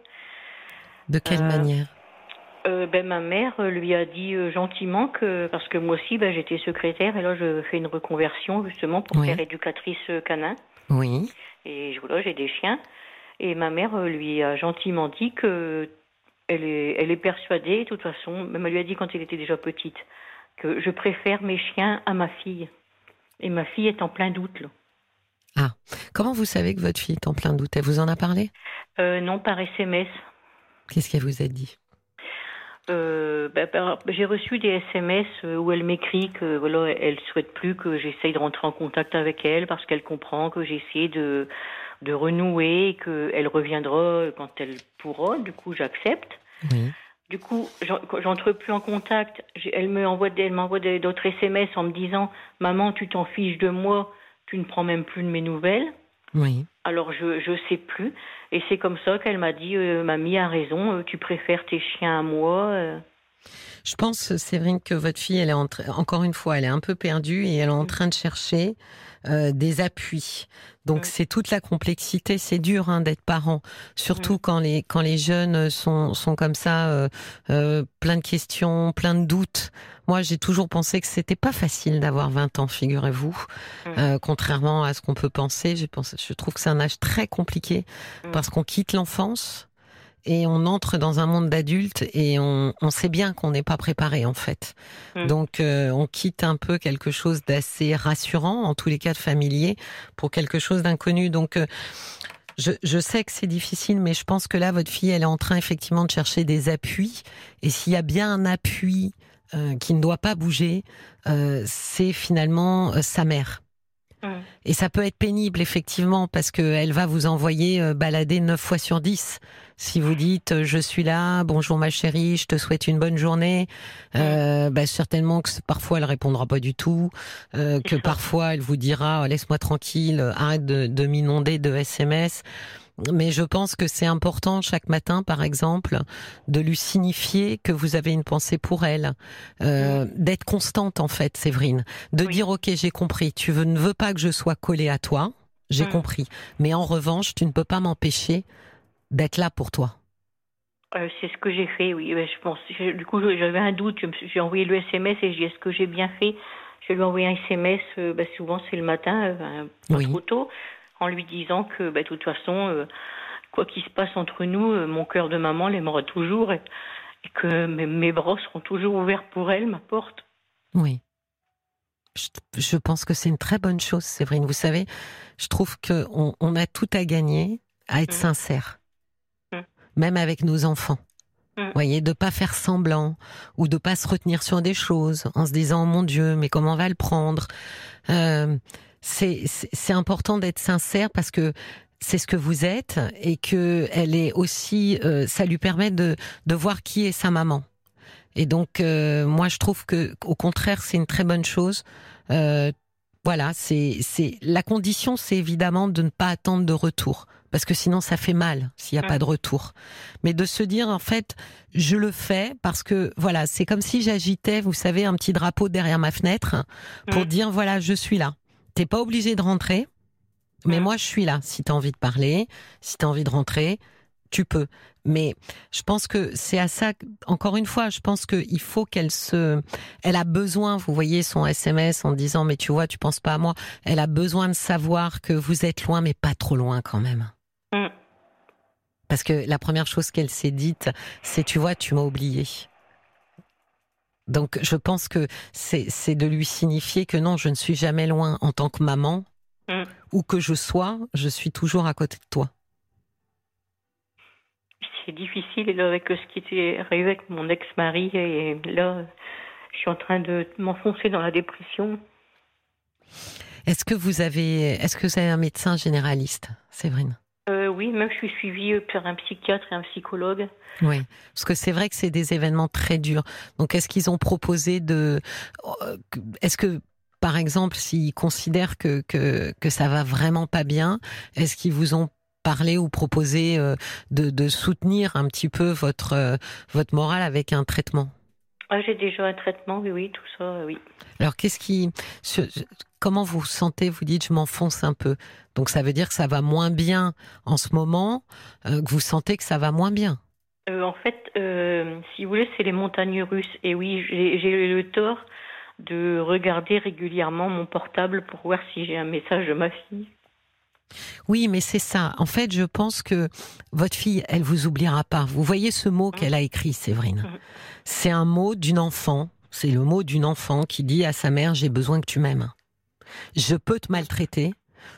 De quelle euh, manière euh, ben, ma mère lui a dit euh, gentiment que parce que moi aussi ben, j'étais secrétaire et là je fais une reconversion justement pour faire éducatrice canin. Oui. Et voilà, j'ai des chiens et ma mère lui a gentiment dit que elle est, elle est persuadée, de toute façon, même elle lui a dit quand elle était déjà petite, que je préfère mes chiens à ma fille. Et ma fille est en plein doute là. Ah, comment vous savez que votre fille est en plein doute? Elle vous en a parlé? Non, par SMS. Qu'est-ce qu'elle vous a dit? Euh, bah, bah, j'ai reçu des SMS euh, où elle m'écrit que voilà, elle souhaite plus que j'essaye de rentrer en contact avec elle parce qu'elle comprend que j'ai essayé de de renouer et qu'elle reviendra quand elle pourra. Du coup, j'accepte. Du coup, j'entre plus en contact. Elle me envoie, elle m'envoie d'autres SMS en me disant "Maman, tu t'en fiches de moi, tu ne prends même plus de mes nouvelles." Oui. Alors je je sais plus et c'est comme ça qu'elle m'a dit euh, mamie a raison, euh, tu préfères tes chiens à moi. Euh. Je pense Séverine que votre fille elle est encore une fois elle est un peu perdue et elle est en train de chercher des appuis. Donc c'est toute la complexité, c'est dur hein, d'être parent, surtout quand les quand les jeunes sont sont comme ça, plein de questions, plein de doutes. Moi, j'ai toujours pensé que c'était pas facile d'avoir 20 ans, figurez-vous. Euh, contrairement à ce qu'on peut penser, je, pense, je trouve que c'est un âge très compliqué parce qu'on quitte l'enfance et on entre dans un monde d'adultes et on, on, sait bien qu'on n'est pas préparé en fait. Mm. Donc euh, on quitte un peu quelque chose d'assez rassurant, en tous les cas de familier, pour quelque chose d'inconnu. Donc euh, je, je, sais que c'est difficile, mais je pense que là, votre fille, elle est en train effectivement de chercher des appuis. Et s'il y a bien un appui euh, qui ne doit pas bouger, euh, c'est finalement euh, sa mère. Mmh. Et ça peut être pénible, effectivement, parce qu'elle va vous envoyer balader 9 fois sur 10. Si vous dites je suis là, bonjour ma chérie, je te souhaite une bonne journée, mmh. bah, certainement que parfois elle répondra pas du tout, que parfois elle vous dira laisse-moi tranquille, arrête de, de m'inonder de SMS mais je pense que c'est important chaque matin, par exemple, de lui signifier que vous avez une pensée pour elle, euh, d'être constante en fait, Séverine, de dire ok j'ai compris, tu veux, ne veux pas que je sois collée à toi, j'ai mm. compris, mais en revanche tu ne peux pas m'empêcher d'être là pour toi. Euh, c'est ce que j'ai fait, oui. Je pense. Du coup, j'avais un doute. J'ai envoyé le SMS et j'ai est-ce que j'ai bien fait? Je lui ai envoyé un SMS. Euh, bah, souvent, c'est le matin, euh, pas trop tôt en lui disant que, bah, de toute façon, euh, quoi qu'il se passe entre nous, euh, mon cœur de maman l'aimera toujours et, que mes, bras seront toujours ouverts pour elle, ma porte. Oui. Je, pense que c'est une très bonne chose, Séverine. Vous savez, je trouve qu'on on a tout à gagner à être mmh. sincère, mmh. même avec nos enfants. Mmh. Vous voyez, de pas faire semblant ou de pas se retenir sur des choses en se disant mon Dieu, mais comment on va le prendre? Euh, c'est important d'être sincère parce que c'est ce que vous êtes et que elle est aussi, euh, ça lui permet de, de voir qui est sa maman. Et donc, euh, moi, je trouve que, au contraire, c'est une très bonne chose. Euh, voilà, c'est c'est la condition, c'est évidemment de ne pas attendre de retour, parce que sinon ça fait mal s'il n'y a pas de retour. Mais de se dire en fait, je le fais parce que voilà, c'est comme si j'agitais, vous savez, un petit drapeau derrière ma fenêtre pour dire voilà, je suis là. T'es pas obligé de rentrer, mais moi je suis là. Si tu as envie de parler, si tu as envie de rentrer, tu peux. Mais je pense que c'est à ça, encore une fois, je pense qu'il faut qu'elle se, elle a besoin, vous voyez son SMS en disant, mais tu vois, tu penses pas à moi. Elle a besoin de savoir que vous êtes loin, mais pas trop loin quand même. Mm. Parce que la première chose qu'elle s'est dite, c'est, tu vois, tu m'as oublié. Donc, je pense que c'est de lui signifier que non, je ne suis jamais loin en tant que maman, mm. où que je sois, je suis toujours à côté de toi c'est difficile là, avec ce qui était arrivé avec mon ex-mari et là, je suis en train de m'enfoncer dans la dépression. Est-ce que vous avez, est-ce que vous avez un médecin généraliste, Séverine? Oui, même je suis suivie euh, par un psychiatre et un psychologue. Oui, parce que c'est vrai que c'est des événements très durs. Donc, est-ce qu'ils ont proposé de, euh, est-ce que par exemple, s'ils considèrent que, que, que ça va vraiment pas bien, est-ce qu'ils vous ont parler ou proposer euh, de, soutenir un petit peu votre, votre morale avec un traitement? Ah, J'ai déjà un traitement, oui, oui, tout ça, oui. Alors, qu'est-ce qui. Comment vous sentez? Vous dites, je m'enfonce un peu. Donc, ça veut dire que ça va moins bien en ce moment, euh, que vous sentez que ça va moins bien? En fait, si vous voulez, c'est les montagnes russes. Et oui, j'ai le tort de regarder régulièrement mon portable pour voir si j'ai un message de ma fille. Oui, mais c'est ça. En fait, je pense que votre fille, elle vous oubliera pas. Vous voyez ce mot qu'elle a écrit, Séverine. C'est un mot d'une enfant. C'est le mot d'une enfant qui dit à sa mère, j'ai besoin que tu m'aimes. Je peux te maltraiter,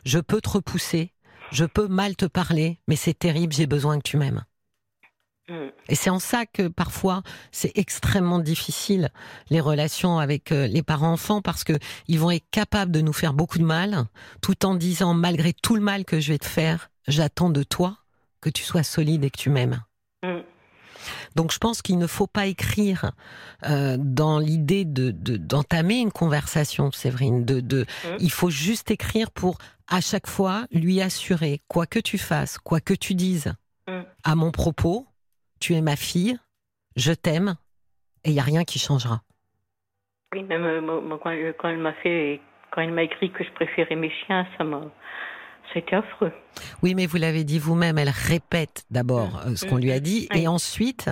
je peux te repousser, je peux mal te parler, mais c'est terrible, j'ai besoin que tu m'aimes. Et c'est en ça que parfois c'est extrêmement difficile les relations avec euh, les parents-enfants parce que ils vont être capables de nous faire beaucoup de mal, tout en disant malgré tout le mal que je vais te faire, j'attends de toi que tu sois solide et que tu m'aimes. Mm. Donc je pense qu'il ne faut pas écrire euh, dans l'idée de d'entamer une conversation, Séverine. De, de mm. il faut juste écrire pour à chaque fois lui assurer quoi que tu fasses, quoi que tu dises mm. à mon propos, tu es ma fille, je t'aime, et il n'y a rien qui changera. Oui, même euh, quand, quand, elle m'a fait, quand elle m'a écrit que je préférais mes chiens, ça m'a, c'était affreux. Oui, mais vous l'avez dit vous-même, elle répète d'abord euh, ce qu'on lui a dit, et ensuite,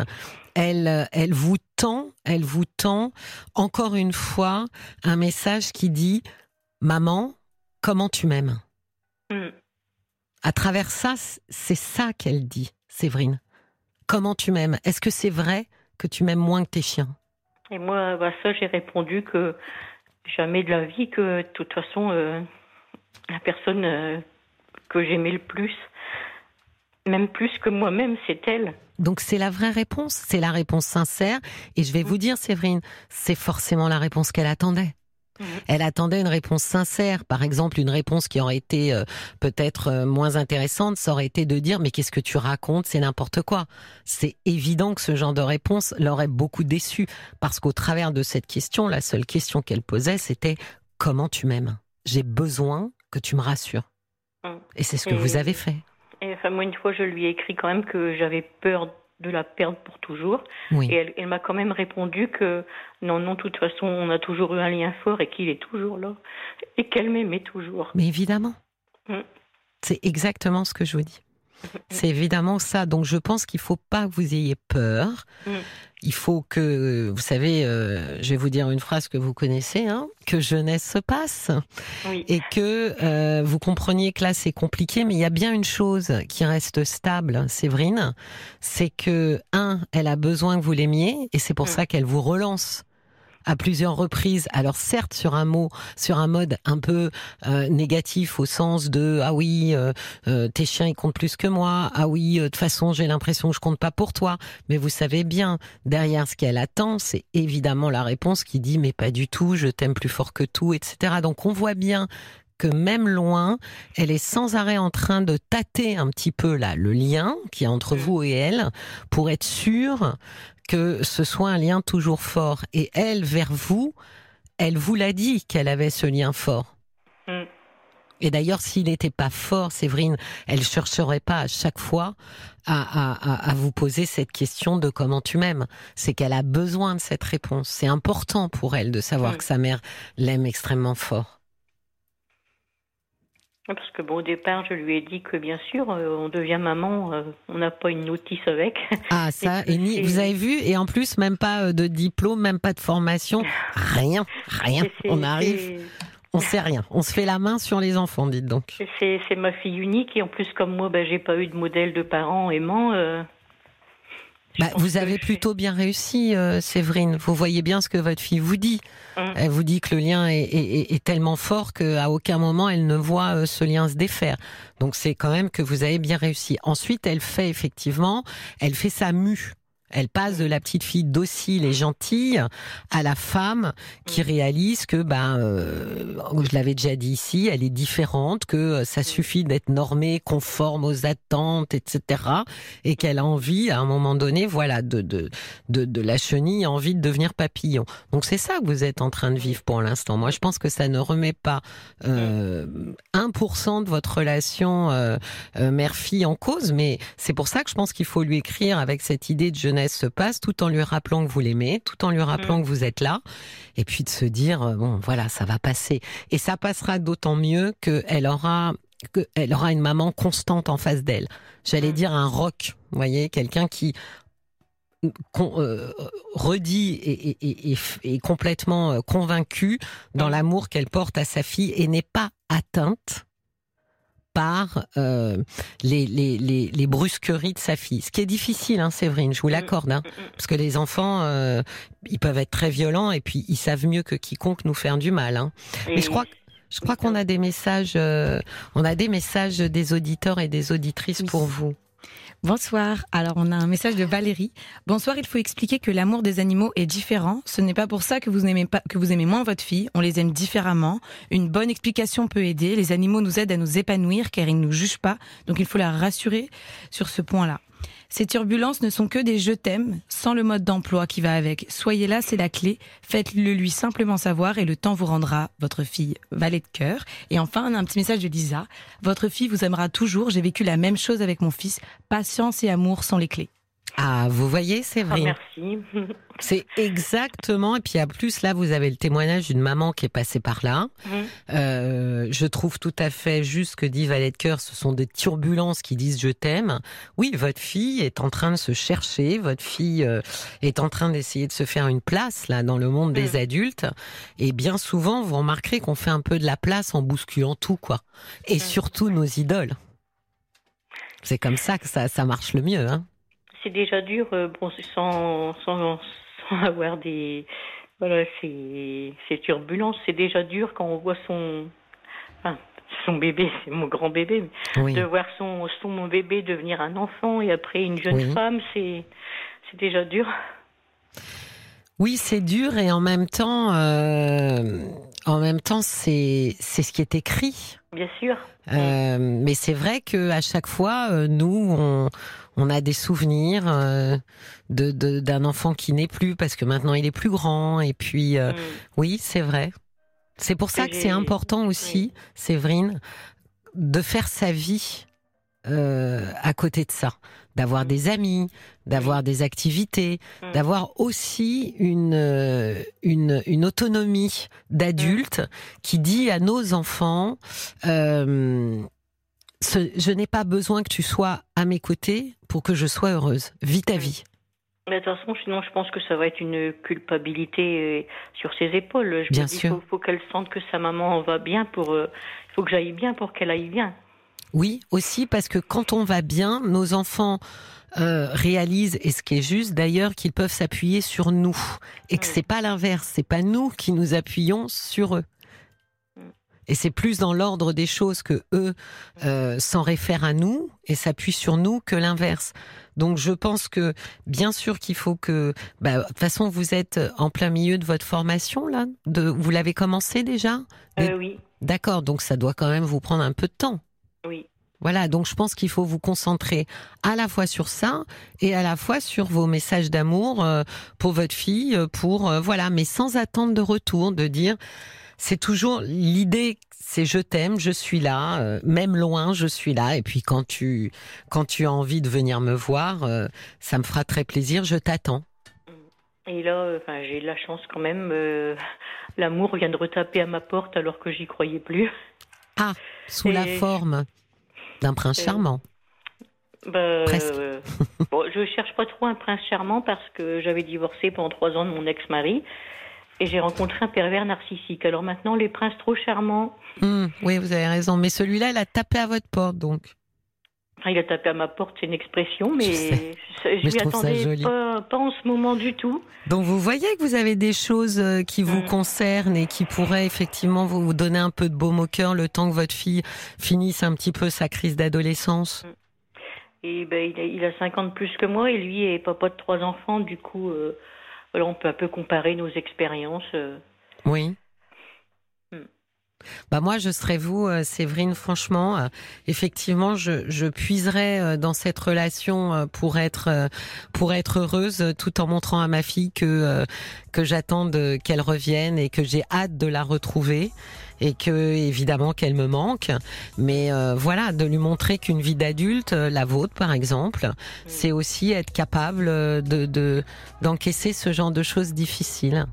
elle, elle vous tend, elle vous tend encore une fois un message qui dit, maman, comment tu m'aimes? Mm. À travers ça, c'est ça qu'elle dit, Séverine. Comment tu m'aimes? Est-ce que c'est vrai que tu m'aimes moins que tes chiens? Et moi, bah, ça, j'ai répondu que jamais de la vie, que de toute façon, euh, la personne euh, que j'aimais le plus, même plus que moi-même, c'est elle. Donc c'est la vraie réponse, c'est la réponse sincère? Et je vais vous dire, Séverine, c'est forcément la réponse qu'elle attendait. Elle attendait une réponse sincère. Par exemple, une réponse qui aurait été euh, peut-être euh, moins intéressante, ça aurait été de dire mais qu'est-ce que tu racontes, c'est n'importe quoi. C'est évident que ce genre de réponse l'aurait beaucoup déçue parce qu'au travers de cette question, la seule question qu'elle posait, c'était comment tu m'aimes? J'ai besoin que tu me rassures. Et c'est ce que vous avez fait. Et enfin, moi, une fois, je lui ai écrit quand même que j'avais peur de la perdre pour toujours. Et elle, m'a quand même répondu que non, non, de toute façon, on a toujours eu un lien fort et qu'il est toujours là et qu'elle m'aimait toujours. Mais évidemment. Mm. C'est exactement ce que je vous dis. [LAUGHS] C'est évidemment ça. Donc je pense qu'il faut pas que vous ayez peur. Mm. Il faut que, vous savez, euh, je vais vous dire une phrase que vous connaissez, hein, que jeunesse se passe. Et que euh, vous compreniez que là c'est compliqué, mais il y a bien une chose qui reste stable, Séverine, c'est que, un, elle a besoin que vous l'aimiez, et c'est pour mm. ça qu'elle vous relance à plusieurs reprises. Alors certes sur un mot, sur un mode un peu euh, négatif au sens de ah oui euh, euh, tes chiens ils comptent plus que moi, ah oui de toute façon j'ai l'impression que je compte pas pour toi. Mais vous savez bien derrière ce qu'elle attend, c'est évidemment la réponse qui dit mais pas du tout, je t'aime plus fort que tout, etc. Donc on voit bien que même loin, elle est sans arrêt en train de tâter un petit peu là le lien qui est entre mm. vous et elle pour être sûre que ce soit un lien toujours fort. Et elle, vers vous, elle vous l'a dit qu'elle avait ce lien fort. Mm. Et d'ailleurs, s'il n'était pas fort, Séverine, elle chercherait pas à chaque fois à, vous poser cette question de comment tu m'aimes. C'est qu'elle a besoin de cette réponse. C'est important pour elle de savoir mm. que sa mère l'aime extrêmement fort. Parce que bon, au départ, je lui ai dit que bien sûr, euh, on devient maman, euh, on n'a pas une notice avec. Ah [LAUGHS] ça, et, ni, vous avez vu, et en plus même pas euh, de diplôme, même pas de formation, [LAUGHS] rien, rien. On arrive, on sait rien. On se fait la main sur les enfants, dites donc. C'est ma fille unique et en plus comme moi, ben, j'ai pas eu de modèle de parents aimants. Bah, vous avez plutôt bien réussi, euh, Séverine. Vous voyez bien ce que votre fille vous dit. Hum. Elle vous dit que le lien est, tellement fort qu'à aucun moment elle ne voit euh, ce lien se défaire. Donc c'est quand même que vous avez bien réussi. Ensuite, elle fait effectivement, elle fait sa mue. Elle passe de la petite fille docile et gentille à la femme qui réalise que, ben, euh, je l'avais déjà dit ici, elle est différente, que euh, ça suffit d'être normée, conforme aux attentes, etc. Et qu'elle a envie, à un moment donné, voilà, de, de, de, de la chenille, envie de devenir papillon. Donc c'est ça que vous êtes en train de vivre pour l'instant. Moi, je pense que ça ne remet pas euh, 1% de votre relation euh, mère-fille en cause, mais c'est pour ça que je pense qu'il faut lui écrire avec cette idée de jeunesse se passe, tout en lui rappelant que vous l'aimez, tout en lui rappelant mm. que vous êtes là, et puis de se dire euh, bon voilà ça va passer et ça passera d'autant mieux qu'elle aura qu'elle aura une maman constante en face d'elle. J'allais mm. dire un rock, vous voyez, quelqu'un qui euh, redit et, est complètement euh, convaincu dans mm. l'amour qu'elle porte à sa fille et n'est pas atteinte par euh, les, les, les, brusqueries de sa fille. Ce qui est difficile, hein, Séverine, je vous l'accorde, hein, parce que les enfants, euh, ils peuvent être très violents et puis ils savent mieux que quiconque nous faire du mal. Hein. Mais je crois je crois qu'on a des messages, euh, on a des messages des auditeurs et des auditrices pour vous. Bonsoir. Alors, on a un message de Valérie. Bonsoir. Il faut expliquer que l'amour des animaux est différent. Ce n'est pas pour ça que vous aimez moins votre fille. On les aime différemment. Une bonne explication peut aider. Les animaux nous aident à nous épanouir car ils ne nous jugent pas. Donc, il faut la rassurer sur ce point-là. Ces turbulences ne sont que des je t'aime, sans le mode d'emploi qui va avec. Soyez là, c'est la clé. Faites-le lui simplement savoir et le temps vous rendra votre fille valet de cœur. Et enfin, un petit message de Lisa. Votre fille vous aimera toujours. J'ai vécu la même chose avec mon fils. Patience et amour sont les clés. Ah, vous voyez, c'est vrai. Ah, merci. [LAUGHS] C'est exactement. Et puis à plus, là, vous avez le témoignage d'une maman qui est passée par là. Mmh. Euh, je trouve tout à fait juste que dit Valet de Cœur, ce sont des turbulences qui disent je t'aime. Oui, votre fille est en train de se chercher. Votre fille euh, est en train d'essayer de se faire une place là dans le monde des mmh. adultes. Et bien souvent, vous remarquerez qu'on fait un peu de la place en bousculant tout, quoi. Et mmh. surtout nos idoles. C'est comme ça que ça, ça marche le mieux, hein c'est déjà dur, euh, bon, sans, sans, avoir des. Voilà, ces, turbulences. C'est déjà dur quand on voit son. Enfin, son bébé, [LAUGHS] c'est mon grand bébé, de voir son, son bébé devenir un enfant et après une jeune femme, c'est déjà dur. Oui, c'est dur et en même temps, euh, en même temps, c'est c'est ce qui est écrit. Bien sûr. Euh, mais c'est vrai que à chaque fois, nous, on, on a des souvenirs euh, de d'un enfant qui n'est plus parce que maintenant il est plus grand. Et puis, mm. oui, c'est vrai. C'est pour ça que c'est important aussi, Séverine, de faire sa vie euh, à côté de ça, d'avoir des amis, d'avoir des activités, mm. d'avoir aussi une, euh, une, une autonomie d'adulte qui dit à nos enfants euh, je n'ai pas besoin que tu sois à mes côtés pour que je sois heureuse. Vis ta vie. Mais de toute façon, sinon, je pense que ça va être une culpabilité sur ses épaules. Je bien sûr. Il faut, qu'elle sente que sa maman va bien pour. Il faut que j'aille bien pour qu'elle aille bien. Oui, aussi parce que quand on va bien, nos enfants euh, réalisent, et ce qui est juste d'ailleurs, qu'ils peuvent s'appuyer sur nous et que c'est pas l'inverse, c'est pas nous qui nous appuyons sur eux. Et c'est plus dans l'ordre des choses que eux euh, s'en réfèrent à nous et s'appuient sur nous que l'inverse. Donc je pense que bien sûr qu'il faut que, bah, de toute façon vous êtes en plein milieu de votre formation là, de, vous l'avez commencé déjà? Euh, oui. D'accord, donc ça doit quand même vous prendre un peu de temps. Oui. Voilà, donc je pense qu'il faut vous concentrer à la fois sur ça et à la fois sur vos messages d'amour euh, pour votre fille, euh, pour euh, voilà, mais sans attendre de retour, de dire c'est toujours l'idée, c'est je t'aime, je suis là, même loin, je suis là. Et puis quand tu quand tu as envie de venir me voir, ça me fera très plaisir, je t'attends. Et là, enfin, j'ai de la chance quand même. [LAUGHS] L'amour vient de retaper à ma porte alors que j'y croyais plus. Ah, sous la forme d'un prince charmant. Bah, Presque. Euh, bon, je cherche pas trop un prince charmant parce que j'avais divorcé pendant trois ans de mon ex-mari et j'ai rencontré un pervers narcissique. Alors maintenant, les princes trop charmants. Hmm, oui, vous avez raison. Mais celui-là, il a tapé à votre porte, donc. il a tapé à ma porte, c'est une expression, mais je, ne m'y attendais pas, pas, en ce moment du tout. Donc vous voyez que vous avez des choses euh, qui vous mm. concernent et qui pourraient effectivement vous donner un peu de baume au cœur le temps que votre fille finisse un petit peu sa crise d'adolescence? Mm. Et ben, il, a, il a 50 plus que moi et lui est papa de trois enfants, du coup, euh, on peut un peu comparer nos expériences. Euh. Oui. Bah moi, je serais vous, euh, Séverine. Franchement, euh, effectivement, je, je puiserais euh, dans cette relation pour être pour être heureuse, tout en montrant à ma fille que que j'attends qu'elle revienne et que j'ai hâte de la retrouver et que évidemment qu'elle me manque. Mais voilà, de lui montrer qu'une vie d'adulte, la vôtre par exemple, c'est aussi être capable de d'encaisser ce genre de choses difficiles.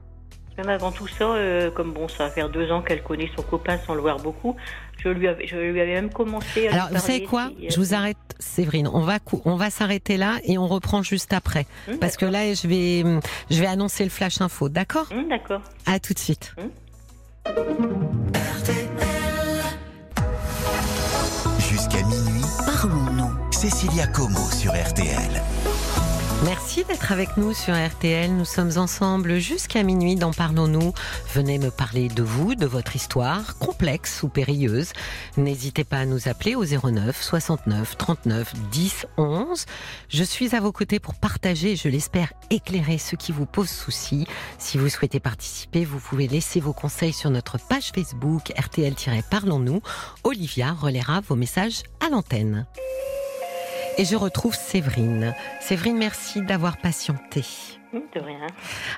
Même avant tout ça, euh, comme bon, ça va faire deux ans qu'elle connaît son copain sans le voir beaucoup, je lui avais, je lui avais même commencé. À Alors, vous savez quoi Je vous arrête, Séverine. On va, on va s'arrêter là et on reprend juste après, hum, parce que là, je vais, je vais annoncer le flash info. D'accord hum, D'accord. À tout de suite. Hum. Jusqu'à minuit, parlons-nous. Cécilia Como sur RTL. Merci d'être avec nous sur RTL. Nous sommes ensemble jusqu'à minuit dans Parlons-nous. Venez me parler de vous, de votre histoire, complexe ou périlleuse. N'hésitez pas à nous appeler au 09 69 39 10 11. Je suis à vos côtés pour partager, je l'espère, éclairer ce qui vous pose souci. Si vous souhaitez participer, vous pouvez laisser vos conseils sur notre page Facebook RTL-Parlons-nous. Olivia relaiera vos messages à l'antenne. Et je retrouve Séverine. Séverine, merci d'avoir patienté. De rien.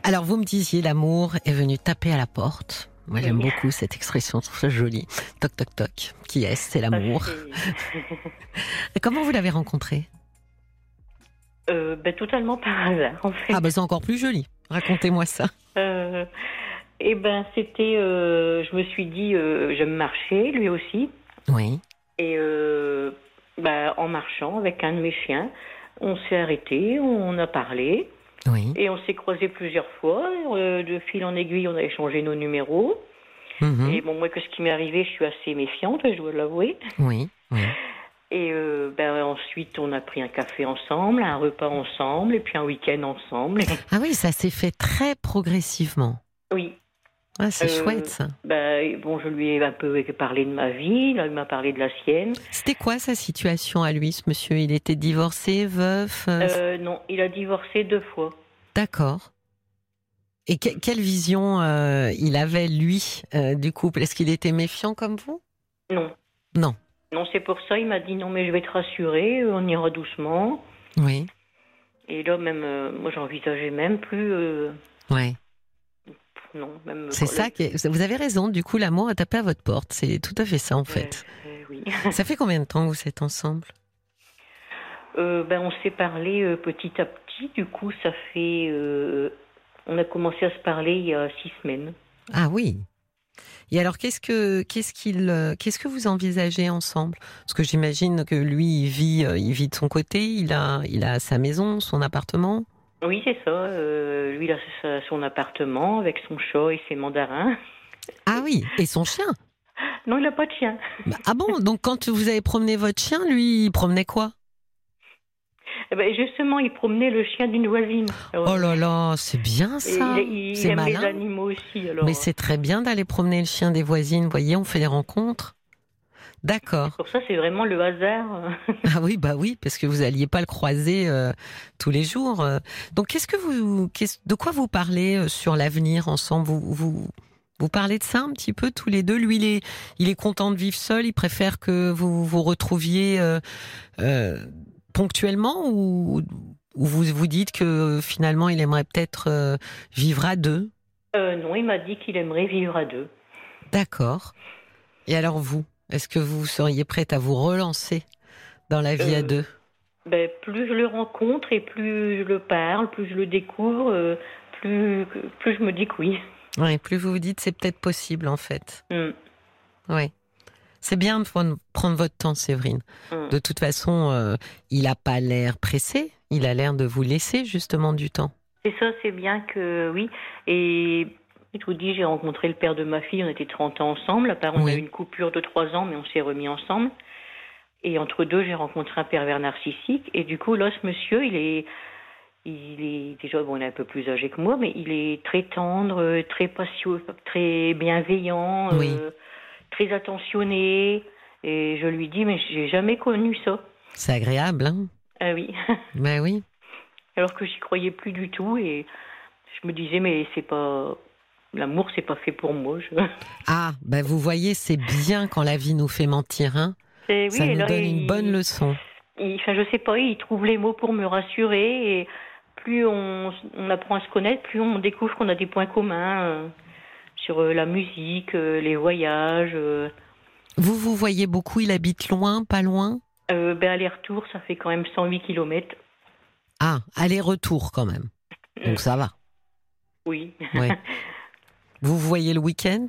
Alors, vous me disiez, l'amour est venu taper à la porte. Moi, j'aime beaucoup cette expression, je trouve ça joli. Toc, toc, toc. Qui est-ce? C'est l'amour. [LAUGHS] Comment vous l'avez rencontré? Euh, ben, Totalement par hasard, en fait. Ah, ben, c'est encore plus joli. Racontez-moi ça. Euh, eh ben, c'était. Euh, je me suis dit, euh, j'aime marcher, lui aussi. Oui. Et bah, en marchant avec un de mes chiens. On s'est arrêté, on a parlé. Oui. Et on s'est croisé plusieurs fois. Euh, de fil en aiguille, on a échangé nos numéros. Mhm. Et bon, moi, que ce qui m'est arrivé, je suis assez méfiante, je dois l'avouer. Oui, oui. Et euh, ben, ensuite, on a pris un café ensemble, un repas ensemble, et puis un week-end ensemble. Ah oui, ça s'est fait très progressivement. Oui. Ah, c'est euh, chouette ça. Bah, bon, je lui ai un peu parlé de ma vie, il m'a parlé de la sienne. C'était quoi sa situation à lui, ce monsieur? Il était divorcé, veuf euh, euh Non, il a divorcé deux fois. D'accord. Et quelle vision euh, il avait, lui, du couple? Est-ce qu'il était méfiant comme vous? Non. Non. Non, c'est pour ça, il m'a dit non, mais je vais te rassurer, on ira doucement. Oui. Et là, même, moi, j'envisageais même plus. Oui. C'est ça qui Vous avez raison, du coup, l'amour a tapé à votre porte. C'est tout à fait ça, en fait. Euh, oui. [LAUGHS] ça fait combien de temps que vous êtes ensemble? Euh, ben, On s'est parlé euh, petit à petit. Du coup, ça fait. on a commencé à se parler il y a six semaines. Ah oui et alors, qu'est-ce que qu'est-ce qu'il qu'est-ce que vous envisagez ensemble? Parce que j'imagine que lui, il vit il vit de son côté, il a il a sa maison, son appartement. Oui, c'est ça. Euh, lui, il a son appartement avec son chat et ses mandarins. Ah oui, et son chien Non, il n'a pas de chien. Bah, ah bon Donc quand vous avez promené votre chien, lui, il promenait quoi? Eh ben, justement, il promenait le chien d'une voisine. oh là là, c'est bien ça. il, il aime les animaux aussi. Mais c'est très bien d'aller promener le chien des voisines. Vous voyez, on fait des rencontres. D'accord. Pour ça, c'est vraiment le hasard. [LAUGHS] ah oui, bah oui, parce que vous alliez pas le croiser euh, tous les jours. Donc, qu'est-ce que vous, de quoi vous parlez euh, sur l'avenir ensemble? Vous, vous, Vous parlez de ça un petit peu tous les deux? Lui, il est, il est content de vivre seul. Il préfère que vous vous retrouviez euh, euh, ponctuellement ou, vous vous dites que finalement il aimerait peut-être euh, vivre à deux? Non, il m'a dit qu'il aimerait vivre à deux. D'accord. Et alors vous, est-ce que vous seriez prête à vous relancer dans la vie à deux? ben, Plus je le rencontre et plus je le parle, plus je le découvre, plus, plus je me dis que oui. Oui, plus vous vous dites c'est peut-être possible en fait. Mm. Oui. C'est bien de prendre votre temps, Séverine. Mm. De toute façon, euh, il n'a pas l'air pressé. Il a l'air de vous laisser justement du temps. C'est ça, c'est bien que oui. Et vous dis, j'ai rencontré le père de ma fille. On était 30 ans ensemble. Apparemment, on a eu une coupure de 3 ans, mais on s'est remis ensemble. Et entre deux, j'ai rencontré un pervers narcissique. Et du coup, là, ce monsieur, il est il est déjà bon, il est un peu plus âgé que moi, mais il est très tendre, très patient, très bienveillant, euh, très attentionné. Et je lui dis, mais j'ai jamais connu ça. C'est agréable, hein? Ah oui. [LAUGHS] Ben oui. Alors que j'y croyais plus du tout et je me disais, mais c'est pas l'amour, c'est pas fait pour moi. [LAUGHS] Ah, ben vous voyez, c'est bien quand la vie nous fait mentir, hein Ça nous donne une bonne leçon. Il, enfin, je sais pas, il trouve les mots pour me rassurer et plus on, apprend à se connaître, plus on découvre qu'on a des points communs euh, sur euh, la musique, euh, les voyages. Vous, vous voyez beaucoup, il habite loin, pas loin? Ben, Aller-retour, ça fait quand même 108 km. Ah, aller-retour quand même. Donc ça va. Oui. [LAUGHS] vous voyez le week-end?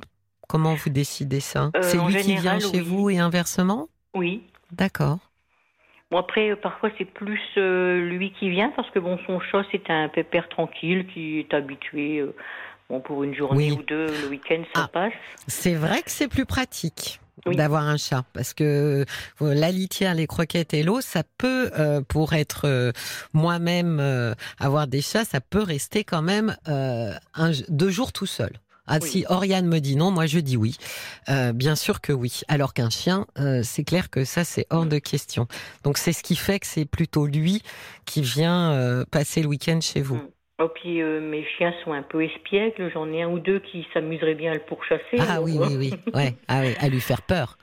Comment vous décidez ça? C'est lui qui vient chez vous et inversement? Oui. D'accord. Bon, après, euh, parfois, c'est plus euh, lui qui vient parce que bon, son chat, c'est un pépère tranquille qui est habitué. Euh, bon, pour une journée ou deux, le week-end, ça ah, passe. C'est vrai que c'est plus pratique. d'avoir un chat parce que la litière, les croquettes et l'eau, ça peut, pour être moi-même avoir des chats, ça peut rester quand même un, deux jours tout seul. Ah, si Oriane me dit non, moi je dis oui. Euh, bien sûr que oui. Alors qu'un chien, euh, c'est clair que ça, c'est hors de question. Donc c'est ce qui fait que c'est plutôt lui qui vient euh, passer le week-end chez vous. Oh, puis mes chiens sont un peu espiègles. J'en ai un ou deux qui s'aimeraient bien à le pourchasser. Ah oui, oui, oui, ouais. ah oui, à lui faire peur.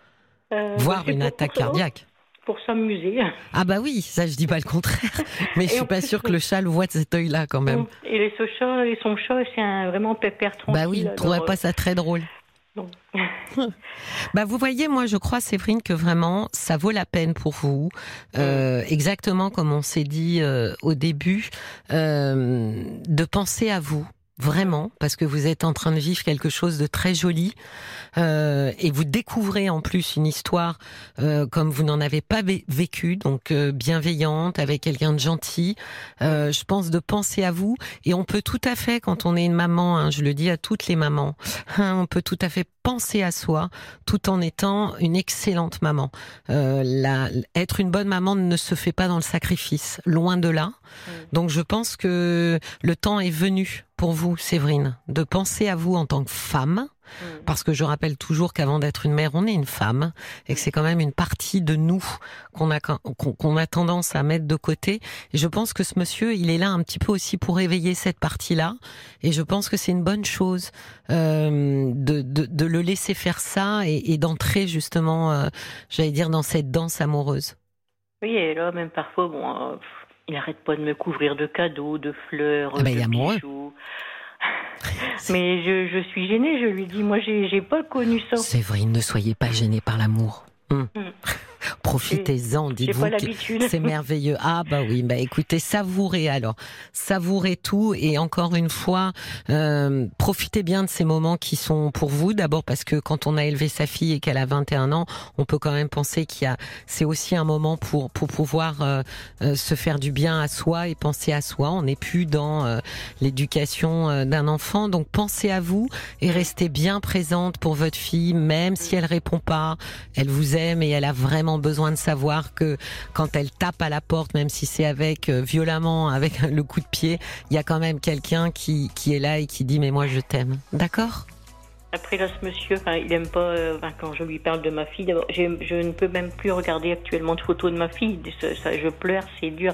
Voire une attaque cardiaque pour s'amuser. Ah bah oui, ça je dis pas le contraire, [LAUGHS] mais je suis pas sûre que le chat le voit de cet œil-là quand même. Et les, chat, et son chat, c'est un vraiment pépère tranquille. Bah oui, ne trouverait pas ça très drôle. Non. [LAUGHS] bah vous voyez, moi je crois Séverine que vraiment ça vaut la peine pour vous, euh, exactement comme on s'est dit euh, au début, euh, de penser à vous vraiment, parce que vous êtes en train de vivre quelque chose de très joli euh, et vous découvrez en plus une histoire euh, comme vous n'en avez pas vécu, donc euh, bienveillante avec quelqu'un de gentil. Euh, je pense de penser à vous et on peut tout à fait, quand on est une maman, hein, je le dis à toutes les mamans, [LAUGHS] hein, on peut tout à fait penser à soi tout en étant une excellente maman. La, être une bonne maman ne se fait pas dans le sacrifice, loin de là. Donc je pense que le temps est venu pour vous, Séverine, de penser à vous en tant que femme, mm. parce que je rappelle toujours qu'avant d'être une mère, on est une femme, et que c'est quand même une partie de nous qu'on a qu'on a tendance à mettre de côté. Et je pense que ce monsieur, il est là un petit peu aussi pour éveiller cette partie-là, et je pense que c'est une bonne chose euh, de, de, de, le laisser faire ça et, et d'entrer justement, euh, j'allais dire, dans cette danse amoureuse. Oui, et là, même parfois, bon. Il n'arrête pas de me couvrir de cadeaux, de fleurs, ah ben, de bijoux. [LAUGHS] Mais je, je, suis gênée, je lui dis, moi j'ai pas connu ça. C'est vrai, ne soyez pas gênée par l'amour. Hum. Hum. Profitez-en, dites-vous que c'est merveilleux. Ah bah oui, bah écoutez, savourez alors, savourez tout et encore une fois, euh, profitez bien de ces moments qui sont pour vous. D'abord parce que quand on a élevé sa fille et qu'elle a 21 ans, on peut quand même penser qu'il y a, c'est aussi un moment pour pour pouvoir euh, euh, se faire du bien à soi et penser à soi. On n'est plus dans euh, l'éducation d'un enfant, donc pensez à vous et restez bien présente pour votre fille, même si elle répond pas, elle vous aime et elle a vraiment besoin de savoir que quand elle tape à la porte, même si c'est avec euh, violemment, avec [LAUGHS] le coup de pied, il y a quand même quelqu'un qui, qui est là et qui dit mais moi je t'aime. D'accord? Après là, ce monsieur, il aime pas euh, quand je lui parle de ma fille. Je ne peux même plus regarder actuellement de photos de ma fille. Ça, je pleure, c'est dur.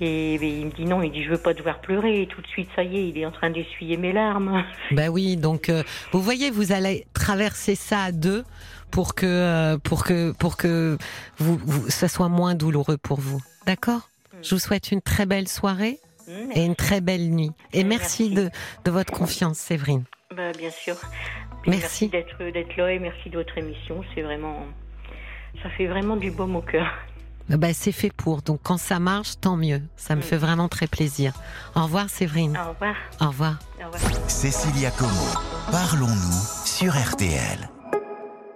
Et, il me dit non, il dit je veux pas devoir pleurer. Et tout de suite, ça y est, il est en train d'essuyer mes larmes. Ben oui, donc euh, vous voyez, vous allez traverser ça à deux pour que euh, pour que pour que vous, ça soit moins douloureux pour vous. D'accord? Mm. Je vous souhaite une très belle soirée mm, et une très belle nuit. Et merci, de, de votre confiance, Séverine. Bah, bien sûr. merci, d'être d'être là et merci de votre émission. C'est vraiment ça fait vraiment du baume au cœur. Bah, c'est fait pour. Donc quand ça marche, tant mieux. Ça me fait vraiment très plaisir. Au revoir Séverine. Au revoir. Au revoir. Au revoir. Cécilia Como, parlons-nous sur RTL.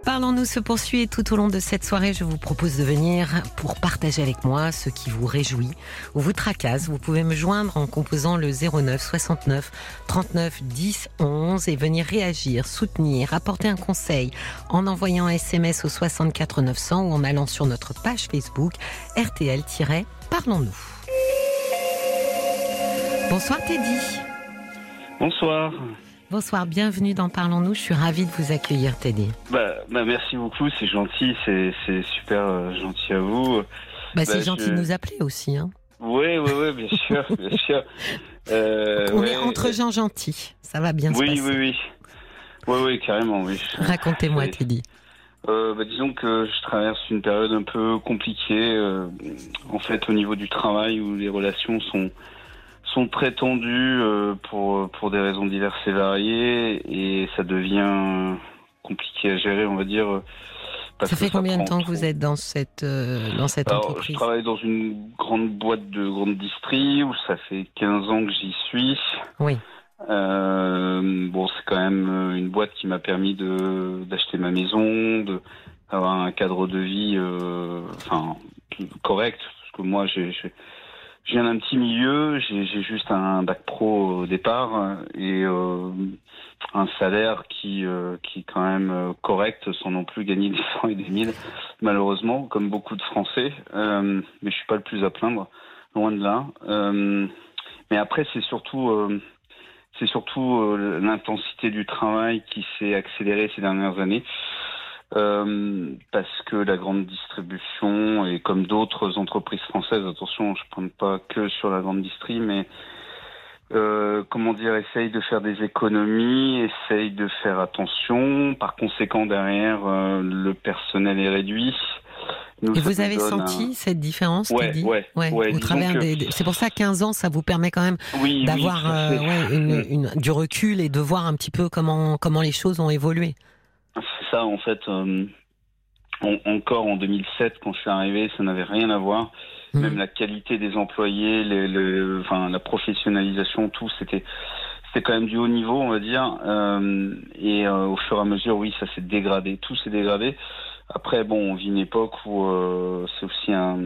Parlons-nous se poursuit tout au long de cette soirée, je vous propose de venir pour partager avec moi ce qui vous réjouit ou vous tracasse. Vous pouvez me joindre en composant le 09 69 39 10 11 et venir réagir, soutenir, apporter un conseil en envoyant un SMS au 64 900 ou en allant sur notre page Facebook RTL-Parlons-nous. Bonsoir Teddy. Bonsoir. Bonsoir, bienvenue dans Parlons-nous. Je suis ravie de vous accueillir, Teddy. Bah, bah merci beaucoup, c'est gentil, c'est super euh, gentil à vous. Bah, c'est bah, gentil de nous appeler aussi. Hein. Oui, oui, oui, bien sûr, [LAUGHS] bien sûr. Euh, On est entre gens gentils, ça va bien se passer. Oui, oui, oui. Oui, oui, carrément, oui. [LAUGHS] Racontez-moi, Teddy. Euh, bah, disons que je traverse une période un peu compliquée, euh, en fait, au niveau du travail, où les relations sont sont très tendus euh, pour, pour des raisons diverses et variées et ça devient compliqué à gérer, on va dire. ça fait combien de temps que vous êtes dans cette, euh, dans cette entreprise Je travaille dans une grande boîte de grande distrie où ça fait 15 ans que j'y suis. Oui. Euh, bon, c'est quand même une boîte qui m'a permis de d'acheter ma maison, d'avoir un cadre de vie, euh, enfin correct, parce que moi j'ai je viens d'un petit milieu, j'ai juste un bac pro au départ et euh, un salaire qui euh, qui est quand même euh, correct sans non plus gagner des cent et des mille malheureusement comme beaucoup de Français. mais je suis pas le plus à plaindre, loin de là. mais après c'est surtout c'est surtout l'intensité du travail qui s'est accélérée ces dernières années. Euh, parce que la grande distribution et comme d'autres entreprises françaises, attention, je ne prends pas que sur la grande distrie, mais euh, comment dire, essaye de faire des économies, essaye de faire attention. Par conséquent, derrière, euh, le personnel est réduit. et vous avez senti cette différence, ouais, dit ouais, ouais, au travers des, C'est pour ça 15 ans, ça vous permet quand même d'avoir une, du recul et de voir un petit peu comment comment les choses ont évolué. Ça, en fait. Euh, encore en 2007, quand je suis arrivé, ça n'avait rien à voir. Mmh. Même la qualité des employés, les, enfin, la professionnalisation, tout, c'était c'était quand même du haut niveau, on va dire. Euh, et euh, au fur et à mesure, oui, ça s'est dégradé. Tout s'est dégradé. Après, bon, on vit une époque où c'est aussi un...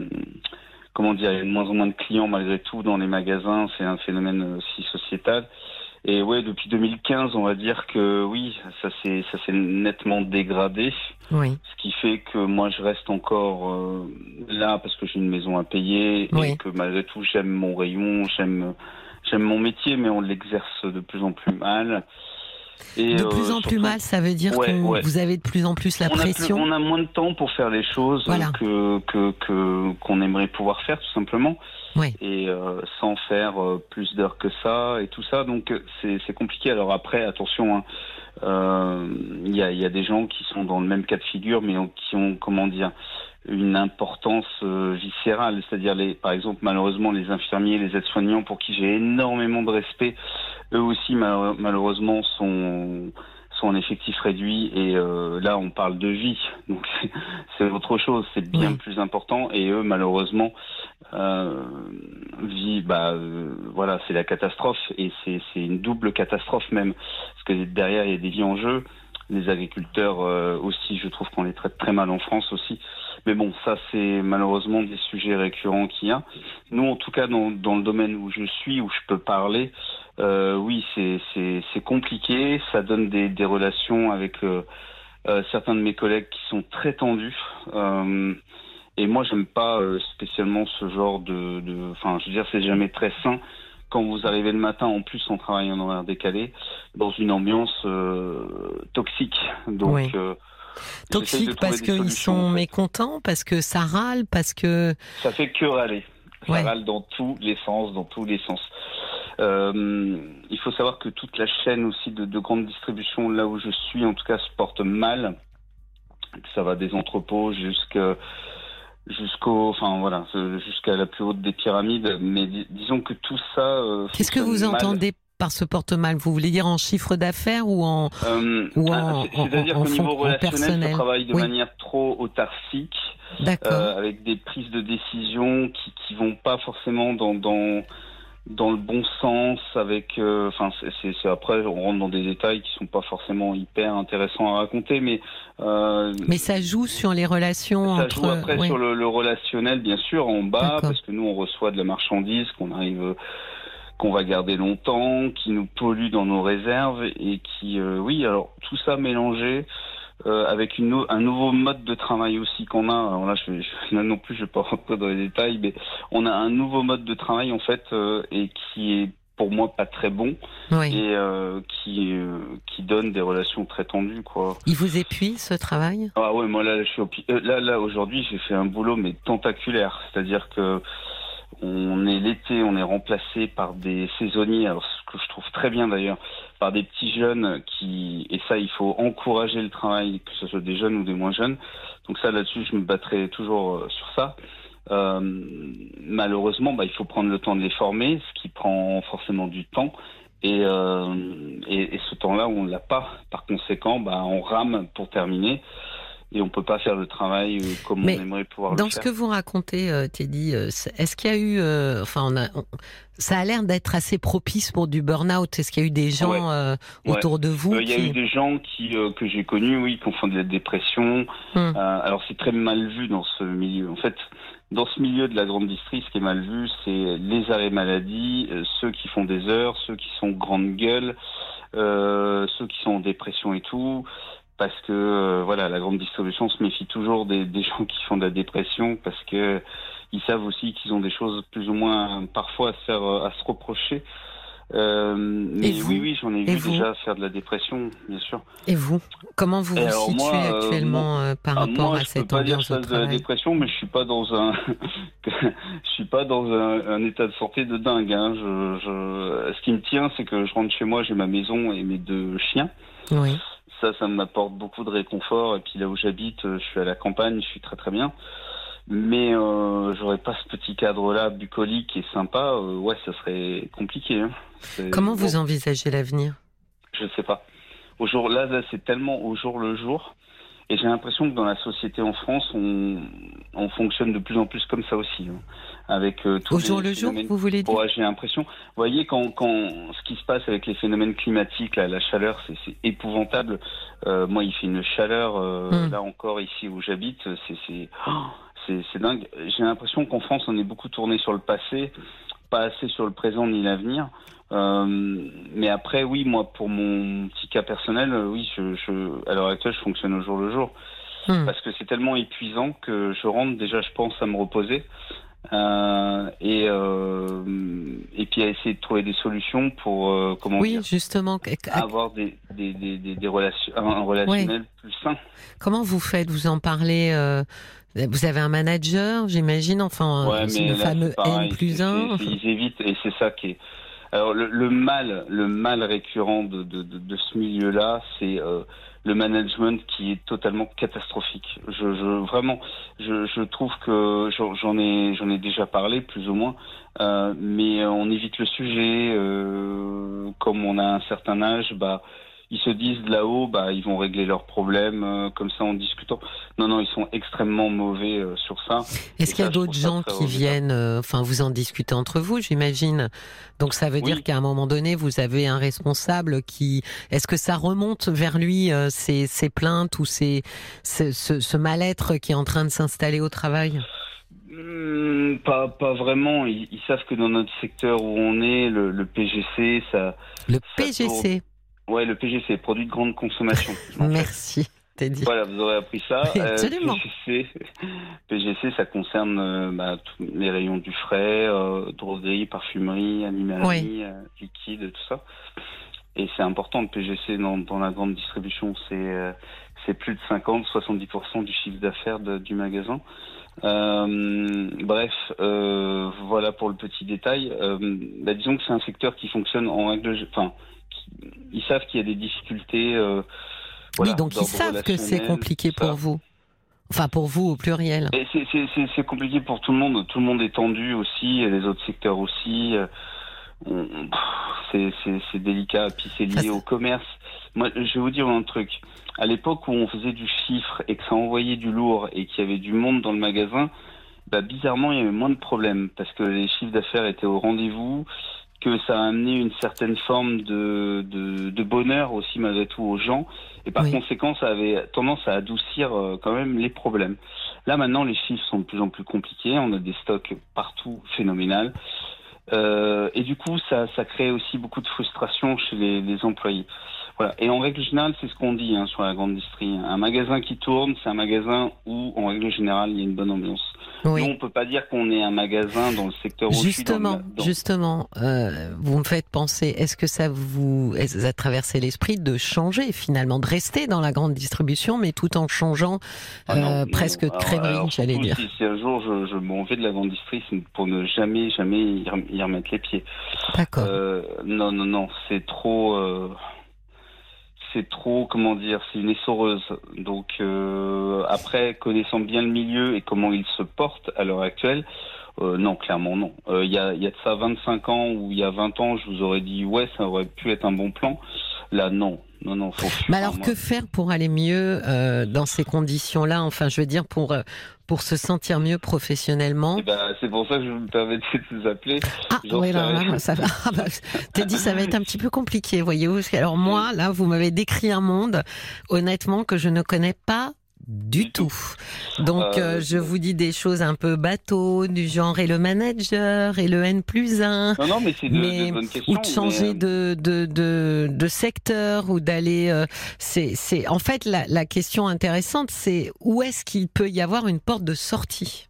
Comment dire, il y a de moins en moins de clients malgré tout dans les magasins. C'est un phénomène aussi sociétal. Et ouais, depuis 2015, on va dire que oui, ça s'est ça s'est nettement dégradé. Oui. Ce qui fait que moi je reste encore euh, là parce que j'ai une maison à payer et que malgré tout j'aime mon rayon, j'aime j'aime mon métier, mais on l'exerce de plus en plus mal. Et de plus euh, en plus mal, ça veut dire que vous avez de plus en plus la pression. on a moins de temps pour faire les choses que que qu'on aimerait pouvoir faire tout simplement et euh, sans faire euh, plus d'heures que ça et tout ça. Donc c'est compliqué. Alors après, attention, hein, il y, a, y, a, des gens qui sont dans le même cas de figure, mais qui ont comment dire une importance viscérale, c'est-à-dire les, par exemple malheureusement les infirmiers, les aides-soignants pour qui j'ai énormément de respect, eux aussi malheureusement sont sont en effectif réduit et là on parle de vie. Donc c'est autre chose. C'est bien plus important. Et eux malheureusement euh, vie, bah euh, voilà, c'est la catastrophe. Et c'est une double catastrophe même. Parce que derrière il y a des vies en jeu. Les agriculteurs euh, aussi, je trouve qu'on les traite très mal en France aussi. Mais bon, ça c'est malheureusement des sujets récurrents qu'il y a. Nous, en tout cas, dans, dans, le domaine où je suis, où je peux parler, euh, oui, c'est compliqué. Ça donne des, des relations avec certains de mes collègues qui sont très tendus. Et moi, j'aime pas euh, spécialement ce genre de, enfin, je veux dire, c'est jamais très sain quand vous arrivez le matin, en plus en travaillant en horaire décalé, dans une ambiance euh, toxique. Donc, euh, toxique parce qu'ils sont mécontents, parce que ça râle, parce que ça fait que râler. Ça râle dans tous les sens, dans tous les sens. Euh, il faut savoir que toute la chaîne aussi de, de grande distribution, là où je suis, en tout cas, se porte mal. Ça va des entrepôts jusqu'à jusqu'au, enfin voilà, jusqu'à la plus haute des pyramides. Mais disons que tout ça. Euh, Qu'est-ce que vous entendez par ce porte-mal Vous voulez dire en chiffre d'affaires ou en euh, ah, C'est-à-dire qu'au niveau relationnel, ça travaille de manière trop autarcique, euh, avec des prises de décision qui qui vont pas forcément dans dans dans le bon sens avec euh, enfin c'est après on rentre dans des détails qui sont pas forcément hyper intéressants à raconter mais euh, mais ça joue sur les relations ça joue après sur le, le, relationnel bien sûr en bas parce que nous on reçoit de la marchandise qu'on arrive qu'on va garder longtemps qui nous pollue dans nos réserves et qui euh, oui alors tout ça mélangé euh, avec une, un nouveau mode de travail aussi qu'on a. Alors là, je, je, là non plus, je vais pas [LAUGHS] rentrer dans les détails, mais on a un nouveau mode de travail en fait euh, et qui est pour moi pas très bon oui. et euh, qui euh, qui donne des relations très tendues quoi. Il vous épuise ce travail? Ah ouais, moi là je suis au, euh, là là aujourd'hui j'ai fait un boulot mais tentaculaire, c'est-à-dire que on est l'été, on est remplacé par des saisonniers, alors ce que je trouve très bien d'ailleurs, par des petits jeunes qui, et ça il faut encourager le travail, que ce soit des jeunes ou des moins jeunes. Donc ça là-dessus je me battrai toujours euh, sur ça. Euh, malheureusement, bah, il faut prendre le temps de les former, ce qui prend forcément du temps. Et, euh, et, ce temps-là, on l'a pas. Par conséquent, bah, on rame pour terminer et on peut pas faire le travail euh, comme on aimerait pouvoir le faire. Dans ce que vous racontez, euh, Teddy, euh, est-ce qu'il y a eu, enfin, on a, ça a l'air d'être assez propice pour du burn-out. Est-ce qu'il y a eu des gens autour de vous Il y a eu des gens qui que j'ai connus, oui, qui font de la dépression. Hum. alors c'est très mal vu dans ce milieu. En fait, dans ce milieu de la grande distrie, ce qui est mal vu, c'est les arrêts maladie, ceux qui font des heures, ceux qui sont grande gueule, ceux qui sont en dépression et tout parce que euh, voilà, la grande distribution se méfie toujours des, des, gens qui font de la dépression parce que ils savent aussi qu'ils ont des choses plus ou moins parfois à se faire à se reprocher. Euh, mais oui, oui, j'en ai vu déjà faire de la dépression, bien sûr. Et vous, comment vous vous situez euh, actuellement euh, par ah, rapport à cette ambiance pas dire de la dépression, mais je suis pas dans un, [LAUGHS] je suis pas dans un, un, état de santé de dingue. Hein. Je, je... Ce qui me tient, c'est que je rentre chez moi, j'ai ma maison et mes deux chiens. Oui ça, ça m'apporte beaucoup de réconfort. Et puis là où j'habite, euh, je suis à la campagne, je suis très très bien. Mais euh, j'aurais pas ce petit cadre-là bucolique et sympa. Euh, ouais, ça serait compliqué. Hein. Comment vous envisagez l'avenir? Je ne sais pas. Au jour là, là c'est tellement au jour le jour et j'ai l'impression que dans la société en France, on, on, fonctionne de plus en plus comme ça aussi. Hein. avec euh, Au jour le jour, vous voulez dire J'ai l'impression. Vous voyez, quand, quand ce qui se passe avec les phénomènes climatiques, là, la chaleur, c'est épouvantable. Euh, moi, il fait une chaleur, euh, hmm. là encore, ici où j'habite, c'est oh, [GASPS] c'est dingue. J'ai l'impression qu'en France, on est beaucoup tourné sur le passé, pas assez sur le présent ni l'avenir. Euh, mais après, oui, moi, pour mon petit cas personnel, euh, oui, je, je, à l'heure actuelle, je fonctionne au jour le jour. Hmm. Parce que c'est tellement épuisant que je rentre déjà, je pense, à me reposer. Euh, et euh, et puis à essayer de trouver des solutions pour comment oui justement avoir des des, des, des, relations un relationnel plus sain comment vous faites? Vous en parlez vous avez un manager j'imagine enfin ouais, le fameux N plus 1 ils évitent et c'est ça qui est alors le, le, mal, le mal récurrent de, de, de, de ce milieu-là, c'est euh, le management qui est totalement catastrophique. Je, je vraiment, je, je, trouve que j'en ai, j'en ai déjà parlé plus ou moins, euh, mais on évite le sujet. Euh, comme on a un certain âge, bah ils se disent là-haut, bah, ils vont régler leurs problèmes euh, comme ça en discutant. Non, non, ils sont extrêmement mauvais euh, sur ça. Est-ce qu'il y a d'autres gens qui viennent, euh, enfin, vous en discutez entre vous, j'imagine. Donc ça veut dire qu'à un moment donné, vous avez un responsable qui. Est-ce que ça remonte vers lui ces, ces, plaintes ou ces, ce, ce mal-être qui est en train de s'installer au travail? Hmm, pas, pas vraiment. Ils, savent que dans notre secteur où on est, le, le PGC, ça. Le PGC. Ouais, le PGC, produit de grande consommation. Merci. Teddy. Voilà, vous aurez appris ça. Absolument. PGC, [LAUGHS] PGC, ça concerne euh, bah, tous les rayons du frais, euh, droguerie, parfumerie, animalerie, euh, liquide, tout ça. Et c'est important le PGC dans, dans la grande distribution. C'est c'est plus de 50-70% du chiffre d'affaires du magasin. Euh, bref, euh, voilà pour le petit détail. Euh, bah, disons que c'est un secteur qui fonctionne en règle, enfin, ils savent qu'il y a des difficultés. oui, donc ils savent que c'est compliqué pour vous. Enfin, pour vous au pluriel. C'est compliqué pour tout le monde. Tout le monde est tendu aussi, et les autres secteurs aussi. C'est délicat, puis c'est lié au commerce. Moi, je vais vous dire un truc. À l'époque où on faisait du chiffre et que ça envoyait du lourd et qu'il y avait du monde dans le magasin, bah, bizarrement, il y avait moins de problèmes parce que les chiffres d'affaires étaient au rendez-vous, que ça a amené une certaine forme de, de, bonheur aussi malgré tout aux gens. Et par conséquent, ça avait tendance à adoucir euh, quand même les problèmes. Là maintenant, les chiffres sont de plus en plus compliqués. On a des stocks partout phénoménal. Euh, et du coup, ça, ça crée aussi beaucoup de frustration chez les, les employés. Voilà. Et en règle générale, c'est ce qu'on dit hein, sur la grande industrie. Un magasin qui tourne, c'est un magasin où, en règle générale, il y a une bonne ambiance. Oui. Nous, on peut pas dire qu'on est un magasin dans le secteur Justement, justement, euh, vous me faites penser. Est-ce que ça vous a traversé l'esprit de changer finalement, de rester dans la grande distribution, mais tout en changeant ah euh, presque de crèmerie, j'allais dire. Si, un jour je, je m'en vais de la grande distribution, c'est pour ne jamais, jamais y remettre les pieds. D'accord. Euh, non, non, non, c'est trop. Euh, c'est trop, comment dire, c'est une essoreuse. Donc euh, après, connaissant bien le milieu et comment il se porte à l'heure actuelle, euh, non, clairement non. Euh, il y, a, y, a, de ça 25 ans ou il y a 20 ans, je vous aurais dit ouais, ça aurait pu être un bon plan. Là, non, non, non. Faut Mais alors, que faire pour aller mieux euh, dans ces conditions-là? Enfin, je veux dire, pour euh, pour se sentir mieux professionnellement. Eh ben, c'est pour ça que je me permets de vous appeler. Ah oui, là, là, ça va. [LAUGHS] Ah, bah, T'as dit ça va être un petit peu compliqué, voyez-vous. Alors moi, là, vous m'avez décrit un monde, honnêtement, que je ne connais pas du tout. Donc euh, euh, je vous dis des choses un peu bateau, du genre et le manager et le N plus 1. Non, non, mais c'est de, mais, de bonnes questions, Ou de changer euh, de, de, de, secteur ou d'aller... c'est, c'est En fait, la, la question intéressante, c'est où est-ce qu'il peut y avoir une porte de sortie?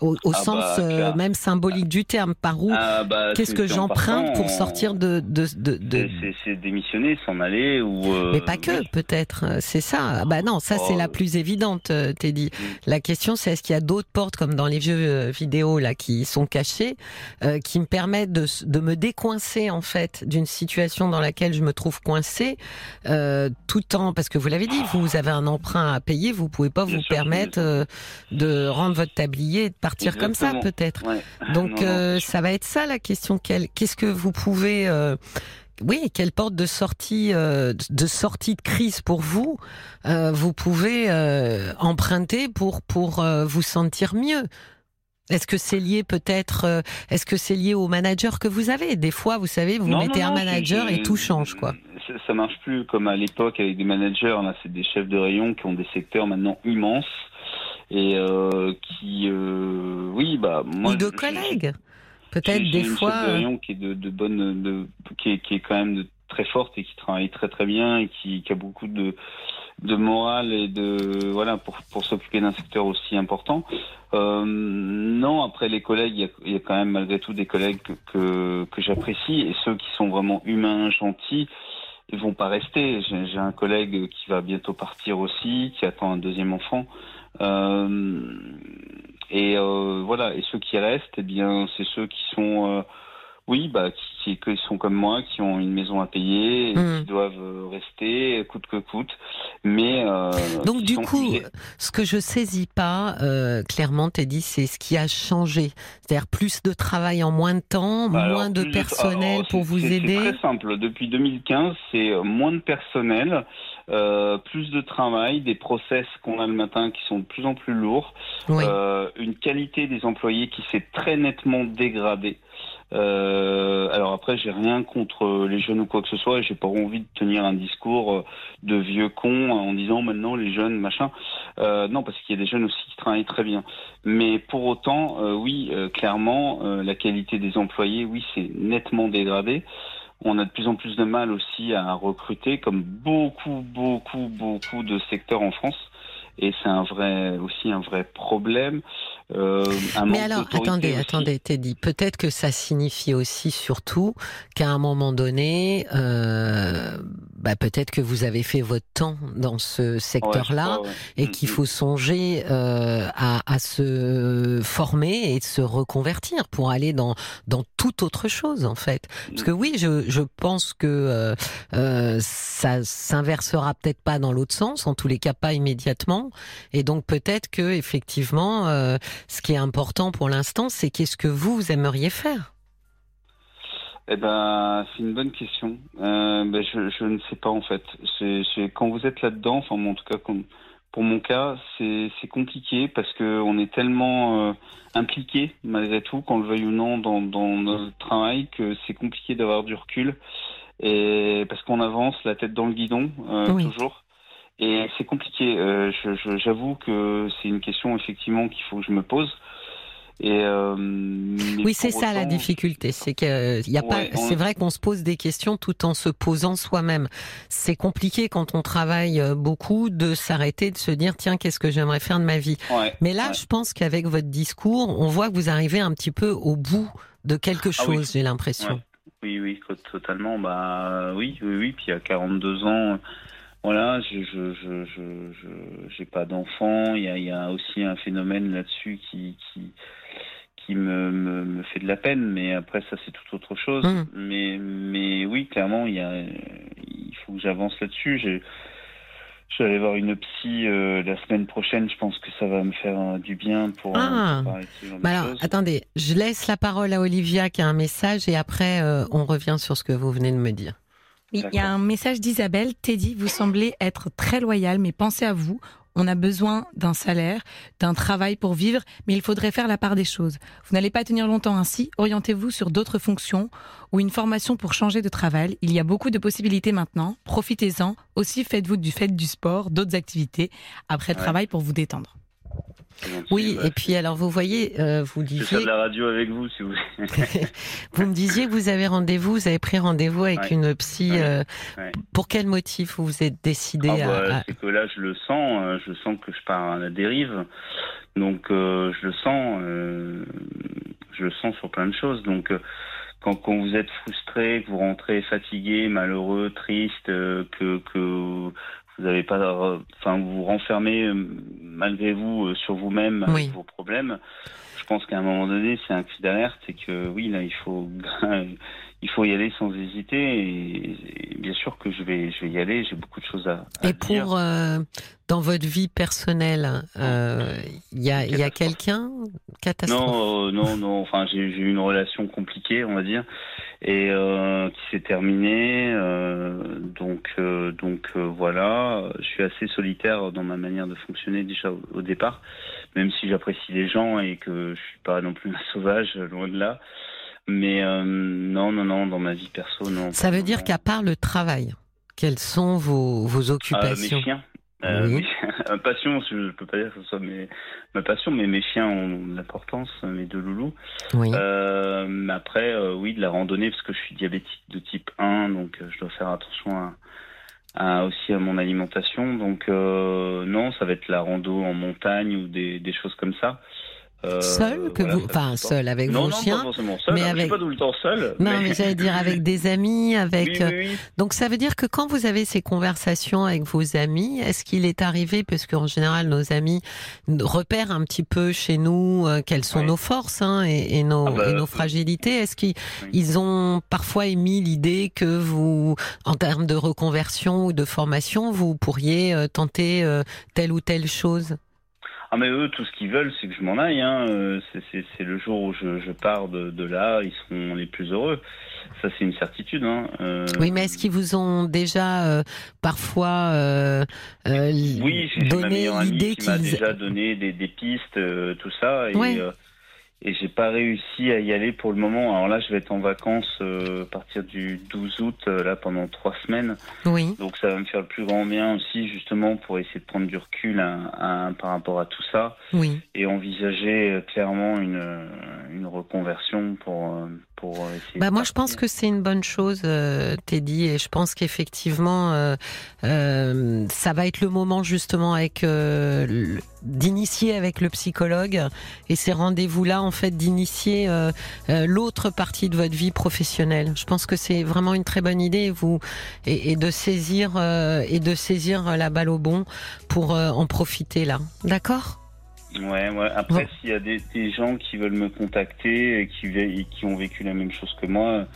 Au, ah sens bah, euh, même symbolique du terme. Par où ah bah, Qu'est-ce que j'emprunte pour sortir de de de, de... C'est démissionner, s'en aller ou. Euh, mais pas que, peut-être. C'est ça. Bah non, ça c'est la oh. plus évidente, euh, Teddy. Mm. La question c'est est-ce qu'il y a d'autres portes comme dans les vieux vidéos là qui sont cachées, qui me permettent de de me décoincer en fait d'une situation dans laquelle je me trouve coincé, tout en parce que vous l'avez dit, vous avez un emprunt à payer, vous pouvez pas vous permettre de rendre votre tablier de partir comme ça peut-être. Donc euh, ça va être ça la question. Qu'est-ce que vous pouvez euh, oui, quelle porte de sortie euh, de sortie de crise pour vous vous pouvez emprunter pour pour vous sentir mieux? Est-ce que c'est lié peut-être Est-ce que c'est lié au manager que vous avez? Des fois, vous savez, vous mettez un manager et tout change, quoi. Ça, marche plus comme à l'époque avec des managers. Là, c'est des chefs de rayon qui ont des secteurs maintenant immenses et euh, qui, euh, oui, bah moi. Ou de collègues, peut-être des fois. Une qui est de, de bonne, de, qui est, qui est quand même de, très forte et qui travaille très très bien et qui, qui a beaucoup de de morale et de voilà pour pour s'occuper d'un secteur aussi important. Euh, non, après les collègues, il y, a, il y, a, quand même malgré tout des collègues que que, que j'apprécie et ceux qui sont vraiment humains, gentils, ils vont pas rester. J'ai un collègue qui va bientôt partir aussi, qui attend un deuxième enfant. Euh, et euh, voilà, et ceux qui restent, eh bien, c'est ceux qui sont euh, oui, bah, qui, qui, sont comme moi, qui ont une maison à payer, et hmm. qui doivent rester coûte que coûte. Mais euh, donc du coup, ce que je saisis pas euh, clairement, t'es dit, c'est ce qui a changé, c'est-à-dire plus de travail en moins de temps, bah, moins de personnel pour vous aider. C'est très simple. Depuis 2015, c'est moins de personnel. Euh, plus de travail, des process qu'on a le matin qui sont de plus en plus lourds, euh, une qualité des employés qui s'est très nettement dégradée. Euh, alors après, j'ai rien contre les jeunes ou quoi que ce soit, et j'ai pas envie de tenir un discours euh, de vieux con en disant maintenant les jeunes machin. Euh, non, parce qu'il y a des jeunes aussi qui travaillent très bien. Mais pour autant, euh, oui, clairement, la qualité des employés, oui, c'est nettement dégradé. On a de plus en plus de mal aussi à recruter, comme beaucoup, beaucoup, beaucoup de secteurs en France. et c'est un vrai aussi un vrai problème. Euh, Mais alors, attendez, attendez, Teddy, peut-être que ça signifie aussi surtout qu'à un moment donné, euh, bah, peut-être que vous avez fait votre temps dans ce secteur-là et mm, qu'il mm. faut songer euh, à, à, se former et se reconvertir pour aller dans dans toute autre chose en fait. Parce que oui, je, je pense que euh, euh, ça s'inversera peut-être pas dans l'autre sens, en tous les cas pas immédiatement, et donc peut-être que effectivement, euh, ce qui est important pour l'instant, c'est qu'est-ce que vous, vous aimeriez faire? Eh ben, c'est une bonne question. Euh, ben, je, je, ne sais pas en fait. C'est, quand vous êtes là-dedans, enfin en tout cas pour mon cas, c'est, compliqué parce que on est tellement euh, impliqué malgré tout, qu'on le veuille ou non, dans, dans notre travail, que c'est compliqué d'avoir du recul et parce qu'on avance la tête dans le guidon euh, toujours. Et c'est compliqué. Euh, j'avoue que c'est une question effectivement qu'il faut que je me pose. Et euh, oui, c'est ça la difficulté, c'est que y a pas. C'est vrai qu'on se pose des questions tout en se posant soi-même. C'est compliqué quand on travaille euh, beaucoup de s'arrêter, de se dire tiens qu'est-ce que j'aimerais faire de ma vie? Mais là, je pense qu'avec votre discours, on voit que vous arrivez un petit peu au bout de quelque ah chose. J'ai l'impression. Oui, oui, totalement. Bah oui, oui, oui. Puis à 42 ans voilà, je je je je j'ai pas d'enfant. Il y a, y a aussi un phénomène là-dessus qui qui qui me, me, me, fait de la peine, mais après ça c'est tout autre chose. Mmh. Mais mais oui, clairement il y a il faut que j'avance là-dessus. Je je vais aller voir une psy euh, la semaine prochaine. Je pense que ça va me faire euh, du bien pour. Ah. bah alors, attendez, je laisse la parole à Olivia qui a un message et après euh, on revient sur ce que vous venez de me dire. Il y a un message d'Isabelle. Teddy, vous semblez être très loyal, mais pensez à vous. On a besoin d'un salaire, d'un travail pour vivre, mais il faudrait faire la part des choses. Vous n'allez pas tenir longtemps ainsi. Orientez-vous sur d'autres fonctions ou une formation pour changer de travail. Il y a beaucoup de possibilités maintenant. Profitez-en. Aussi, faites-vous du fait du sport, d'autres activités après le travail pour vous détendre. Oui, et puis alors vous voyez, euh, vous disiez. Je de la radio avec vous, si vous. [LAUGHS] vous me disiez que vous avez rendez-vous, vous avez pris rendez-vous avec une psy. Euh, pour quel motif vous vous êtes décidé ah, bah, à... C'est que là, je le sens, euh, je sens que je pars à la dérive, donc je le sens, je le sens sur plein de choses, donc. Quand, quand, vous êtes frustré, que vous rentrez fatigué, malheureux, triste, que, que vous n'avez pas, enfin, vous vous renfermez euh, malgré vous euh, sur vous-même avec vos problèmes. Je pense qu'à un moment donné, c'est un cri d'alerte et que oui, là, il faut, [LAUGHS] il faut y aller sans hésiter. Et, bien sûr que je vais, je vais y aller. J'ai beaucoup de choses à, à et pour euh, dans votre vie personnelle, il y a, y a quelqu'un? Catastrophe Non, non, non. Enfin, j'ai eu une relation compliquée, on va dire et euh, qui s'est terminé. Euh, donc, euh, donc voilà, je suis assez solitaire dans ma manière de fonctionner déjà au, départ, même si j'apprécie les gens et que je suis pas non plus un sauvage, [LAUGHS] loin de là. Mais non, non, non, dans ma vie perso, non. Ça veut dire qu'à part le travail, quelles sont vos, vos occupations Mes chiens. Euh, oui. [LAUGHS] passion, je peux pas dire que ce soit mes, ma passion, mais mes chiens ont de l'importance, mes deux loulous. Oui. Euh, après, euh, oui, de la randonnée, parce que je suis diabétique de type 1, donc euh, je dois faire attention à, à aussi à mon alimentation. Donc non, ça va être la rando en montagne ou des choses comme ça. Euh, seul que vous, enfin seul avec vos chiens, pas forcément seul. Mais avec... Je suis pas tout le temps seul. Non, mais, j'allais dire avec [LAUGHS] des amis, avec. Euh, donc ça veut dire que quand vous avez ces conversations avec vos amis, est-ce qu'il est arrivé, parce qu'en général nos amis repèrent un petit peu chez nous euh, quelles sont nos forces hein, et, et, nos, ah bah, et, nos, fragilités, est-ce qu'ils ont parfois émis l'idée que vous, en termes de reconversion ou de formation, vous pourriez tenter telle ou telle chose? Ah mais eux, tout ce qu'ils veulent, c'est que je m'en aille. Hein. Euh, c'est le jour où je, je pars de, de, là, ils seront les plus heureux. Ça, c'est une certitude. Hein. Euh... Oui, mais est-ce qu'ils vous ont déjà euh, parfois euh, euh oui, donné l'idée qu'ils m'a déjà donné des, des pistes, tout ça. Et, oui et j'ai pas réussi à y aller pour le moment. Alors là, je vais être en vacances euh, à partir du 12 août, euh, là pendant trois semaines. Oui. Donc ça va me faire le plus grand bien aussi, justement, pour essayer de prendre du recul par rapport à tout ça. Oui. Et envisager euh, clairement une, une reconversion pour pour essayer. Bah moi, je pense que c'est une bonne chose, Teddy, et je pense qu'effectivement, ça va être le moment justement avec d'initier avec le psychologue et ces rendez-vous-là, en fait, d'initier l'autre partie de votre vie professionnelle. Je pense que c'est vraiment une très bonne idée, vous, et, et de saisir et de saisir la balle au bon pour en profiter là. D'accord? Ouais, ouais. Après, s'il y a des, gens qui veulent me contacter et qui, qui ont vécu la même chose que moi,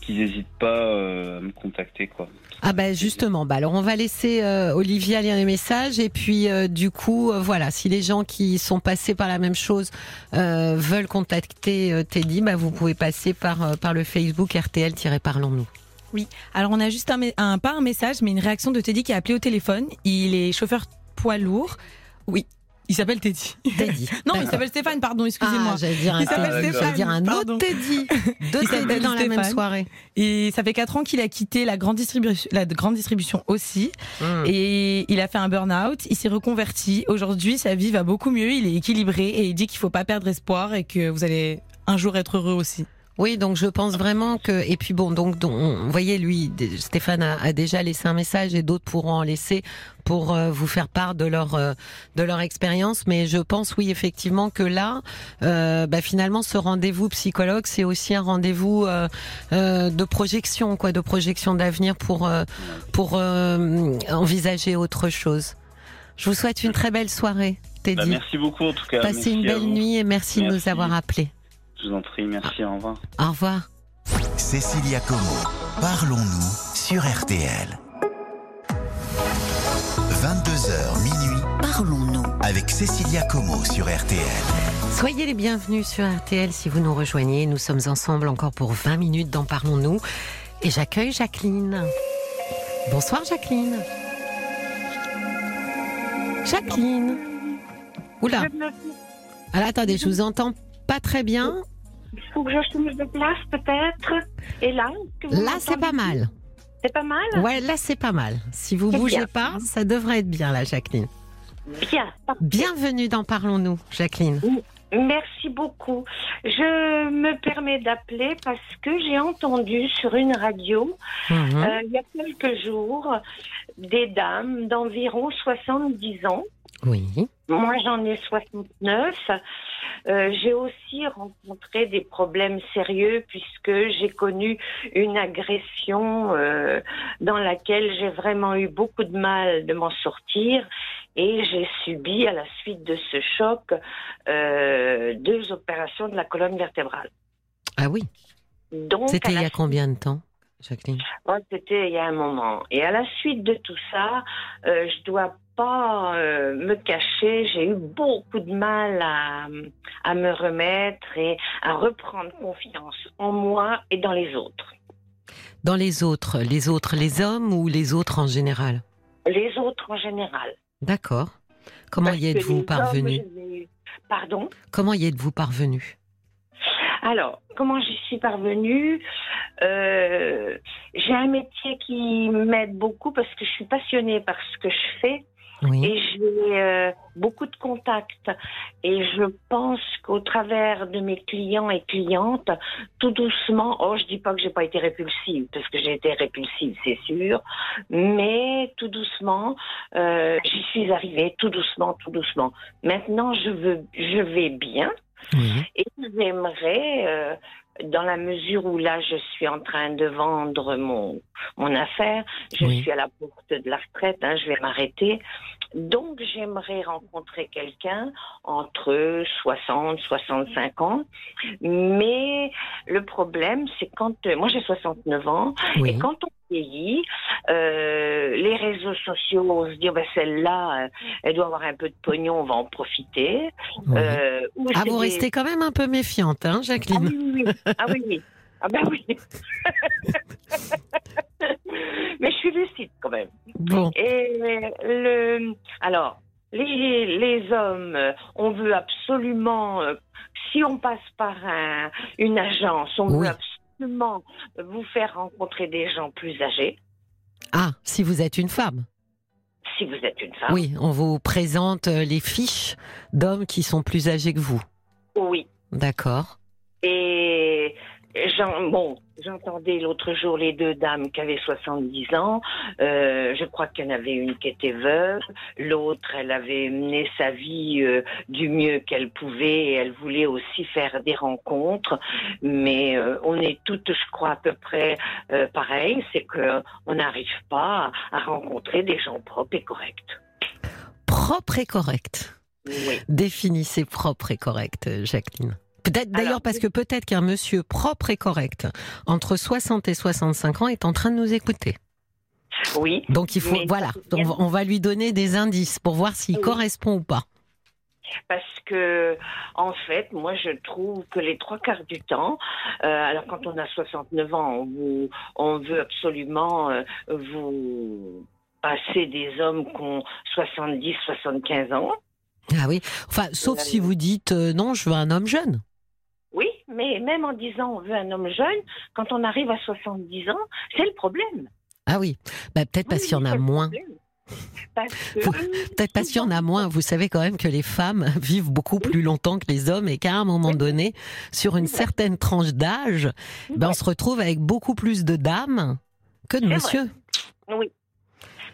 qu'ils n'hésitent pas euh, à me contacter, quoi. Ah ben justement, bah alors on va laisser euh, Olivia lire les messages et puis euh, du coup voilà, si les gens qui sont passés par la même chose veulent contacter Teddy, bah vous pouvez passer par par le Facebook RTL-Parlons-nous. Oui, alors on a juste un, un, pas un message mais une réaction de Teddy qui a appelé au téléphone. Il est chauffeur poids lourd. Oui, il s'appelle Teddy. Teddy. [LAUGHS] non, il s'appelle Stéphane, pardon, excusez-moi. Ah, j'allais dire un, il s'appelle Stéphane. dire un autre Teddy. [LAUGHS] Deux Teddy dans la même soirée. Et ça fait 4 ans qu'il a quitté la grande distribution, la grande distribution aussi. Hmm. Et il a fait un burn-out. Il s'est reconverti. Aujourd'hui, sa vie va beaucoup mieux. Il est équilibré et il dit qu'il faut pas perdre espoir et que vous allez un jour être heureux aussi. Oui, donc je pense vraiment que et puis bon donc, vous voyez lui Stéphane a, déjà laissé un message et d'autres pourront en laisser pour euh, vous faire part de leur euh, de leur expérience mais je pense oui effectivement que là euh, bah, finalement ce rendez-vous psychologue c'est aussi un rendez-vous de projection quoi de projection d'avenir pour pour envisager autre chose. Je vous souhaite une très belle soirée Teddy. Bah, merci beaucoup en tout cas. Passez une belle nuit et merci, merci de nous avoir appelés. Je vous en prie, merci, au revoir. Au revoir. Cécilia Como, parlons-nous sur RTL. 22h minuit, parlons-nous avec Cécilia Como sur RTL. Soyez les bienvenus sur RTL si vous nous rejoignez. Nous sommes ensemble encore pour 20 minutes dans Parlons-nous. Et j'accueille Jacqueline. Bonsoir Jacqueline. Jacqueline. Oula. Alors attendez, je vous entends pas très bien. Il faut que je change de place peut-être. Et là Là, c'est pas mal. C'est pas mal? Ouais, là, c'est pas mal. Si vous bougez pas, ça devrait être bien, là, Jacqueline. Bien. Bienvenue dans Parlons-nous, Jacqueline. Merci beaucoup. Je me permets d'appeler parce que j'ai entendu sur une radio, mhm. euh, il y a quelques jours, des dames d'environ 70 ans. Oui. Moi, j'en ai 69. Euh, j'ai aussi rencontré des problèmes sérieux puisque j'ai connu une agression euh, dans laquelle j'ai vraiment eu beaucoup de mal de m'en sortir et j'ai subi à la suite de ce choc euh, deux opérations de la colonne vertébrale. Ah oui. C'était il y a combien de temps Jacqueline? Oh, C'était il y a un moment. Et à la suite de tout ça, je dois pas euh, me cacher. J'ai eu beaucoup de mal à, à me remettre et à reprendre confiance en moi et dans les autres. Dans les autres, les autres, les hommes ou les autres en général? Les autres en général. D'accord. Comment y êtes-vous parvenu? Pardon? Comment y êtes-vous parvenu? Alors, comment j'y suis parvenue? Euh, J'ai un métier qui m'aide beaucoup parce que je suis passionnée par ce que je fais. Et j'ai euh, beaucoup de contacts. Et je pense qu'au travers de mes clients et clientes, tout doucement, oh, je dis pas que j'ai pas été répulsive, parce que j'ai été répulsive, c'est sûr, mais tout doucement, euh, j'y suis arrivée, tout doucement, tout doucement. Maintenant, je veux, je vais bien. Et j'aimerais euh, dans la mesure où là, je suis en train de vendre mon, mon affaire, je suis à la porte de la retraite, hein, je vais m'arrêter. Donc, j'aimerais rencontrer quelqu'un entre 60, 65 ans. Mais le problème, c'est quand, moi j'ai 69 ans, et quand on euh, les réseaux sociaux, on se dit, ben, celle-là, euh, elle doit avoir un peu de pognon, on va en profiter. Euh, ah, vous restez quand même un peu méfiante, hein, Jacqueline Ah oui, oui. Ah oui, oui. Ah ben oui. [LAUGHS] Mais je suis lucide quand même. Bon. Et le, alors, les, les hommes, on veut absolument, si on passe par un, une agence, on veut absolument vous faire rencontrer des gens plus âgés. Ah, si vous êtes une femme Si vous êtes une femme. Oui, on vous présente les fiches d'hommes qui sont plus âgés que vous. Oui. D'accord. Et bon, j'entendais l'autre jour les deux dames qui avaient 70 ans. Euh, je crois qu'il y en avait une qui était veuve, l'autre, elle avait mené sa vie euh, du mieux qu'elle pouvait et elle voulait aussi faire des rencontres. Mais euh, on est toutes, je crois, à peu près pareil, c'est que on n'arrive pas à, rencontrer des gens propres et corrects. Propres et corrects. Oui. Définissez propre et correct, Jacqueline. Peut-être d'ailleurs parce que peut-être qu'un monsieur propre et correct entre 60 et 65 ans est en train de nous écouter. Oui. Donc il faut voilà, on va lui donner des indices pour voir s'il correspond ou pas. Parce que, en fait, moi, je trouve que les trois quarts du temps, euh, alors quand on a 69 ans, on, on veut absolument euh, vous passer des hommes qui ont 70, 75 ans. Ah oui, enfin, sauf si vous dites euh, non, je veux un homme jeune. Mais même en disant on veut un homme jeune, quand on arrive à 70 ans, c'est le problème. Ah oui, bah, peut-être parce qu'il y en a moins. Peut-être parce qu'il y en a moins. Vous savez quand même que les femmes [LAUGHS] vivent beaucoup plus longtemps que les hommes et qu'à un moment donné, sur une certaine tranche d'âge, ben, on se retrouve avec beaucoup plus de dames que de monsieur. Oui,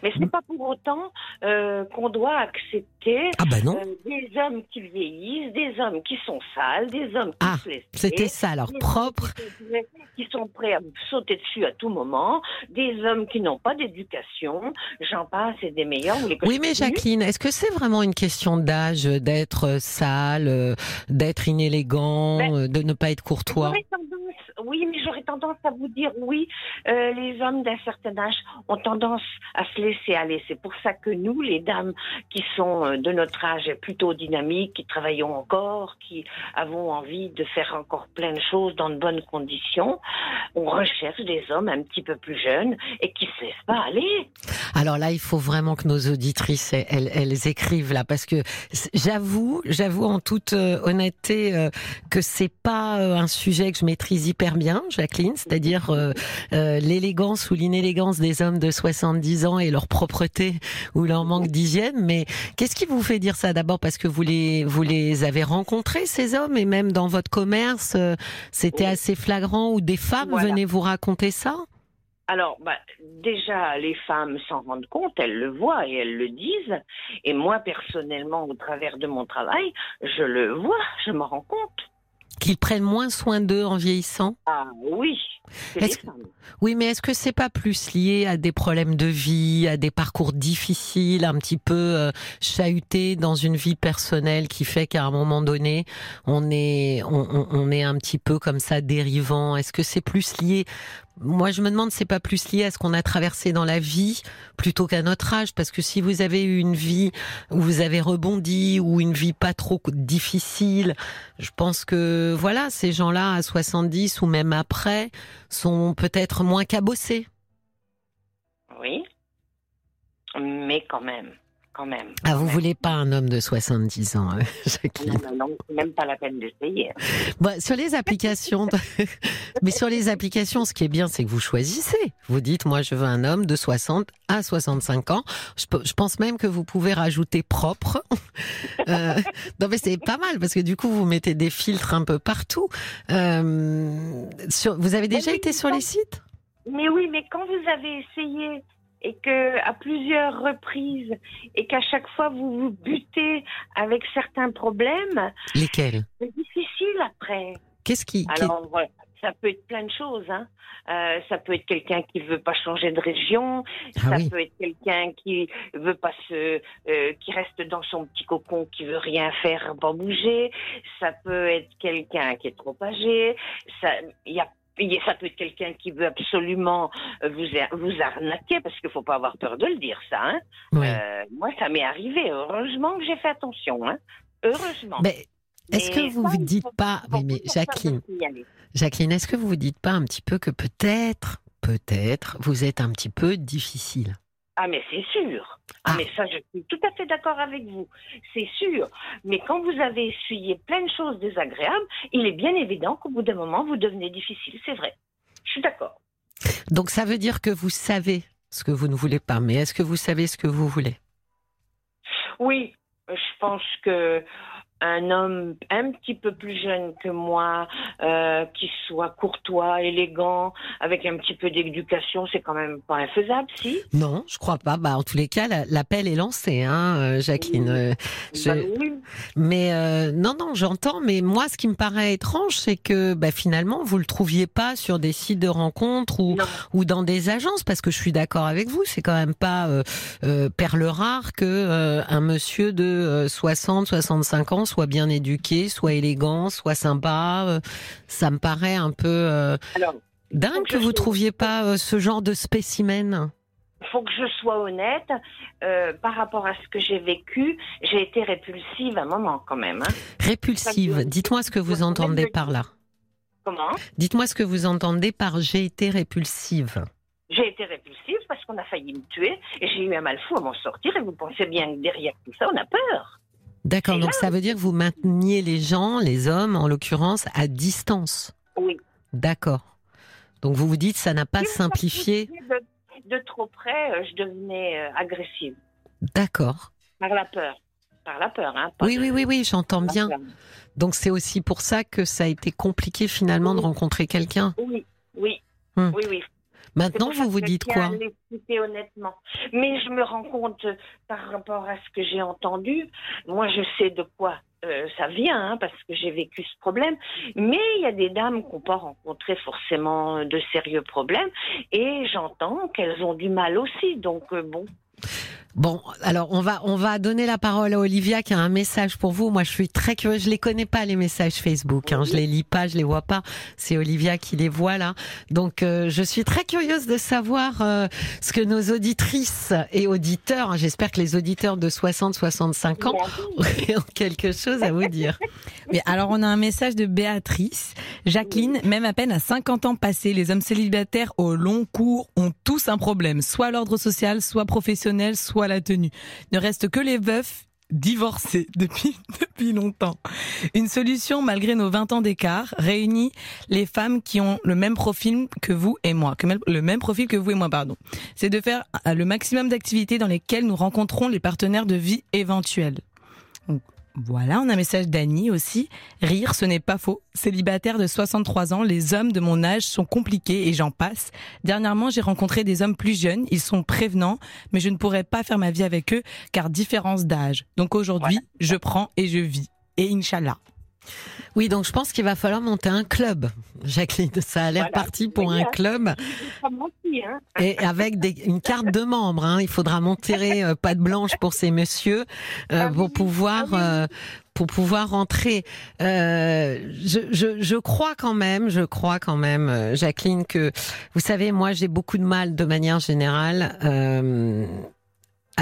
mais ce n'est pas pour autant euh, qu'on doit accepter ah bah euh, des hommes qui vieillissent, des hommes qui sont sales, des hommes qui ah, se laissent. C'était ça, alors propre. Qui sont prêts à sauter dessus à tout moment, des hommes qui n'ont pas d'éducation, j'en passe et des meilleurs. Oui, mais Jacqueline, est-ce que c'est vraiment une question d'âge, d'être sale, d'être inélégant, ben, de ne pas être courtois? Oui, mais j'aurais tendance à vous dire oui, euh, les hommes d'un certain âge ont tendance à se laisser aller. C'est pour ça que nous, les dames qui sont euh, de notre âge plutôt dynamiques, qui travaillons encore, qui avons envie de faire encore plein de choses dans de bonnes conditions, on recherche des hommes un petit peu plus jeunes et qui se laissent pas aller. Alors là, il faut vraiment que nos auditrices, elles, elles écrivent là, parce que j'avoue, j'avoue en toute euh, honnêteté que c'est pas un sujet que je maîtrise hyper bien, Jacqueline, c'est-à-dire euh, euh, l'élégance ou l'inélégance des hommes de 70 ans et leur propreté ou leur manque d'hygiène. Mais qu'est-ce qui vous fait dire ça? D'abord parce que vous les, vous les avez rencontrés, ces hommes, et même dans votre commerce, euh, c'était assez flagrant où des femmes venaient vous raconter ça? Alors, bah, déjà, les femmes s'en rendent compte, elles le voient et elles le disent. Et moi, personnellement, au travers de mon travail, je le vois, je m'en rends compte. Qu'ils prennent moins soin d'eux en vieillissant? Ah oui. Oui, mais est-ce que c'est pas plus lié à des problèmes de vie, à des parcours difficiles, un petit peu euh, chahutés dans une vie personnelle qui fait qu'à un moment donné, on est, on, on est un petit peu comme ça dérivant? Est-ce que c'est plus lié moi, je me demande, c'est pas plus lié à ce qu'on a traversé dans la vie plutôt qu'à notre âge, parce que si vous avez eu une vie où vous avez rebondi ou une vie pas trop difficile, je pense que voilà, ces gens-là à 70 ou même après sont peut-être moins cabossés. Oui, mais quand même même. Ah, vous voulez pas un homme de 70 ans, hein, [LAUGHS] Jacqueline? Non, non, même pas la peine d'essayer. Bon, sur les applications, [LAUGHS] mais sur les applications, ce qui est bien, c'est que vous choisissez. Vous dites, moi, je veux un homme de 60 à 65 ans. Je, pense même que vous pouvez rajouter propre. [LAUGHS] Euh, non, mais c'est pas mal parce que du coup, vous mettez des filtres un peu partout. Euh, sur, vous avez déjà été sur les sites? Mais oui, mais quand vous avez essayé et que à plusieurs reprises et qu'à chaque fois vous vous butez avec certains problèmes. Lesquels? C'est difficile après. Qu'est-ce qui Alors ça peut être plein de choses. Hein. Euh, ça peut être quelqu'un qui veut pas changer de région. Ah ça peut être quelqu'un qui veut pas se, euh, qui reste dans son petit cocon, qui veut rien faire, pas bouger. Ça peut être quelqu'un qui est trop âgé. Ça, il y a ça peut être quelqu'un qui veut absolument euh, vous, vous arnaquer, parce qu'il ne faut pas avoir peur de le dire, ça. Hein. Euh, moi, ça m'est arrivé. Heureusement que j'ai fait attention. Hein. Heureusement. Mais est-ce que vous ne vous dites pas, oui, mais Jacqueline, Jacqueline, est-ce que vous vous dites pas un petit peu que peut-être, peut-être, vous êtes un petit peu difficile? Ah, mais c'est sûr. Ah, ah. mais ça, je suis tout à fait d'accord avec vous. C'est sûr. Mais quand vous avez essuyé plein de choses désagréables, il est bien évident qu'au bout d'un moment, vous devenez difficile. C'est vrai. Je suis d'accord. Donc, ça veut dire que vous savez ce que vous ne voulez pas. Mais est-ce que vous savez ce que vous voulez? Oui. Je pense que un homme un petit peu plus jeune que moi, euh, qui soit courtois, élégant, avec un petit peu d'éducation, c'est quand même pas infaisable, si? Non, je crois pas. Bah, en tous les cas, l'appel est lancé, hein, euh, Jacqueline. Euh, bah mais non, non, j'entends. Mais moi, ce qui me paraît étrange, c'est que bah, finalement, vous le trouviez pas sur des sites de rencontres ou, ou dans des agences, parce que je suis d'accord avec vous. C'est quand même pas perle rare que un monsieur de 60, 65 ans soit bien éduqué, soit élégant, soit sympa. Euh, ça me paraît un peu euh, dingue que vous trouviez pas euh, ce genre de spécimen. Il faut que je sois honnête, par rapport à ce que j'ai vécu, j'ai été répulsive à un moment quand même. Hein. Répulsive, dites-moi ce que vous entendez par là. Comment? Dites-moi ce que vous entendez par j'ai été répulsive. J'ai été répulsive parce qu'on a failli me tuer et j'ai eu un mal fou à m'en sortir et vous pensez bien que derrière tout ça, on a peur. D'accord, donc ça veut dire que vous mainteniez les gens, les hommes en l'occurrence, à distance. Oui. D'accord. Donc vous vous dites ça n'a pas simplifié. De, trop près, euh, je devenais euh, agressive. D'accord. Par la peur. Par la peur, hein. Oui, oui, oui, oui, j'entends bien. Donc c'est aussi pour ça que ça a été compliqué finalement de rencontrer quelqu'un. Oui, oui, hmm. oui, oui. Maintenant, vous vous dites quoi honnêtement. Mais je me rends compte par rapport à ce que j'ai entendu. Moi, je sais de quoi euh, ça vient, hein, parce que j'ai vécu ce problème. Mais il y a des dames qui n'ont pas rencontré forcément de sérieux problèmes. Et j'entends qu'elles ont du mal aussi. Donc, euh, bon. Bon, alors on va on va donner la parole à Olivia qui a un message pour vous. Moi, je suis très curieuse. Je les connais pas les messages Facebook. Hein. Je les lis pas, je les vois pas. C'est Olivia qui les voit là. Donc, euh, je suis très curieuse de savoir euh, ce que nos auditrices et auditeurs. Hein, j'espère que les auditeurs de 60-65 ans [LAUGHS] ont quelque chose à vous dire. [LAUGHS] Mais alors, on a un message de Béatrice. Jacqueline, même à peine à 50 ans passés, les hommes célibataires au long cours ont tous un problème, soit l'ordre social, soit professionnel, soit la tenue. Ne reste que les veufs divorcés [LAUGHS] depuis, depuis longtemps. Une solution, malgré nos 20 ans d'écart, réunit les femmes qui ont le même profil que vous et moi, que le même profil que vous et moi, pardon. C'est de faire le maximum d'activités dans lesquelles nous rencontrons les partenaires de vie éventuels. Voilà, on a un message d'Annie aussi. Rire, ce n'est pas faux. Célibataire de 63 ans, les hommes de mon âge sont compliqués et j'en passe. Dernièrement, j'ai rencontré des hommes plus jeunes, ils sont prévenants, mais je ne pourrais pas faire ma vie avec eux car différence d'âge. Donc aujourd'hui, je prends et je vis. Et Inch'Allah. Oui, donc je pense qu'il va falloir monter un club, Jacqueline. Ça a l'air parti pour un club. Hein. Et avec une carte de membre. Hein. Il faudra monter euh, pas de blanche pour ces messieurs euh, ah pour pouvoir ah euh, pour pouvoir rentrer. je, je, je, crois quand même, je crois quand même, Jacqueline, que vous savez, moi j'ai beaucoup de mal de manière générale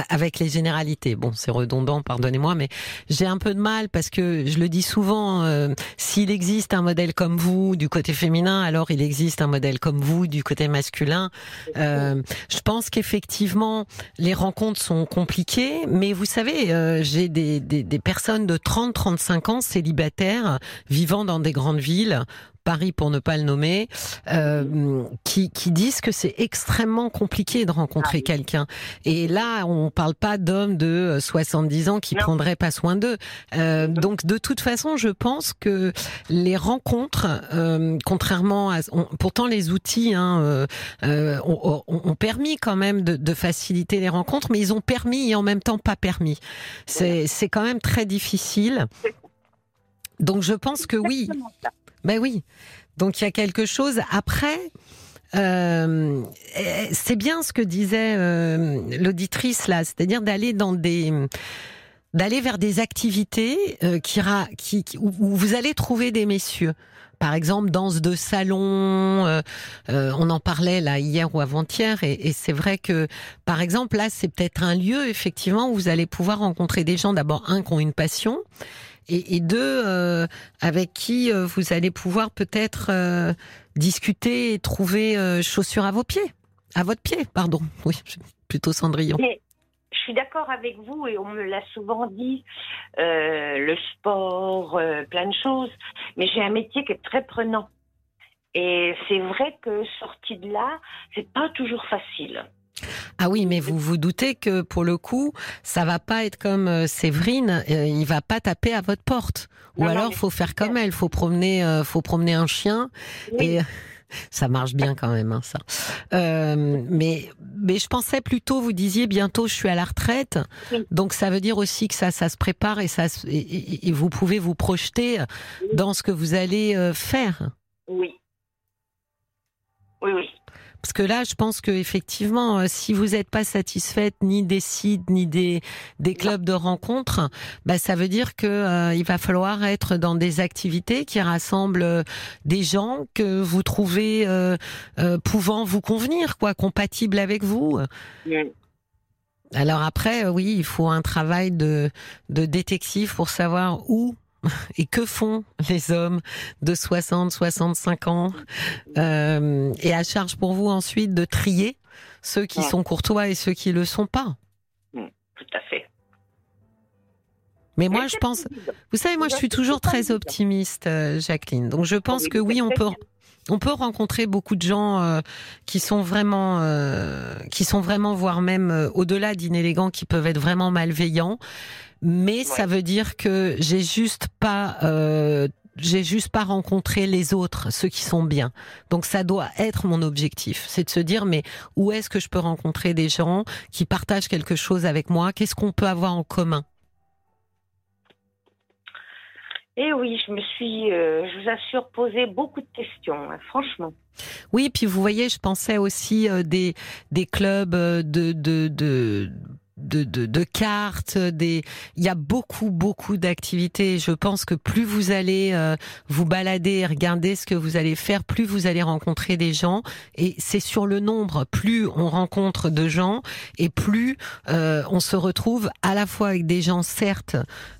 avec les généralités. Bon, c'est redondant, pardonnez-moi, mais j'ai un peu de mal parce que je le dis souvent, euh, s'il existe un modèle comme vous du côté féminin, alors il existe un modèle comme vous du côté masculin. Euh, je pense qu'effectivement, les rencontres sont compliquées, mais vous savez, euh, j'ai des, des, des personnes de 30-35 ans célibataires vivant dans des grandes villes Paris pour ne pas le nommer, euh, qui, qui, disent que c'est extrêmement compliqué de rencontrer ah quelqu'un. Et là, on parle pas d'hommes de 70 ans qui non. prendraient pas soin d'eux. Euh, donc, de toute façon, je pense que les rencontres, euh, contrairement à, on, pourtant les outils hein, euh, euh, ont, ont, permis quand même de, de, faciliter les rencontres, mais ils ont permis et en même temps pas permis. C'est c'est quand même très difficile. Donc, je pense que oui. Ben oui. Donc il y a quelque chose. Après, euh, c'est bien ce que disait euh, l'auditrice là, c'est-à-dire d'aller dans des d'aller vers des activités euh, qui, qui, où vous allez trouver des messieurs. Par exemple, danse de salon, on en parlait là hier ou avant-hier, et, et c'est vrai que, par exemple, là, c'est peut-être un lieu effectivement où vous allez pouvoir rencontrer des gens. D'abord, un qui ont une passion, et, deux euh, avec qui euh, vous allez pouvoir peut-être euh, discuter et trouver chaussures à vos pieds, à votre pied, pardon. [LAUGHS] Oui, plutôt Cendrillon. Mais je suis d'accord avec vous et on me l'a souvent dit, le sport, plein de choses. Mais j'ai un métier qui est très prenant. Et c'est vrai que sorti de là, c'est pas toujours facile. Ah oui, mais vous vous doutez que pour le coup, ça va pas être comme euh, Séverine, euh, il va pas taper à votre porte. Ou alors, faut faire comme elle, faut promener, euh, faut promener un chien et [LAUGHS] ça marche bien quand même, hein, ça. mais mais je pensais plutôt, vous disiez bientôt je suis à la retraite, donc ça veut dire aussi que ça ça se prépare et ça et vous pouvez vous projeter dans ce que vous allez faire. Oui. Oui oui. Parce que là, je pense que effectivement, euh, si vous n'êtes pas satisfaite ni des sites ni des des clubs de rencontres, bah ça veut dire que euh, il va falloir être dans des activités qui rassemblent euh, des gens que vous trouvez pouvant vous convenir, quoi, compatibles avec vous. Alors après, oui, il faut un travail de de détective pour savoir où et que font les hommes de 60, 65 ans euh, Et à charge pour vous ensuite de trier ceux qui sont courtois et ceux qui le sont pas. Mm, tout à fait. Mais moi, je pense, vous savez, moi, je suis toujours très optimiste, euh, Jacqueline. Donc, je pense que oui, on peut, on peut rencontrer beaucoup de gens euh, qui sont vraiment, qui sont vraiment, voire même au-delà d'inélégants, qui peuvent être vraiment malveillants mais ça veut dire que j'ai juste pas euh, j'ai juste pas rencontré les autres, ceux qui sont bien. Donc ça doit être mon objectif, c'est de se dire mais où est-ce que je peux rencontrer des gens qui partagent quelque chose avec moi? Qu'est-ce qu'on peut avoir en commun? Eh oui, je me suis, euh, je vous assure, posé beaucoup de questions, hein, franchement. Oui, puis vous voyez, je pensais aussi euh, des des clubs de de, de de, de, de, cartes, des. Il y a beaucoup beaucoup d'activités. Je pense que plus vous allez euh, vous balader, regarder ce que vous allez faire, plus vous allez rencontrer des gens. Et c'est sur le nombre. Plus on rencontre de gens, et plus euh, on se retrouve à la fois avec des gens certes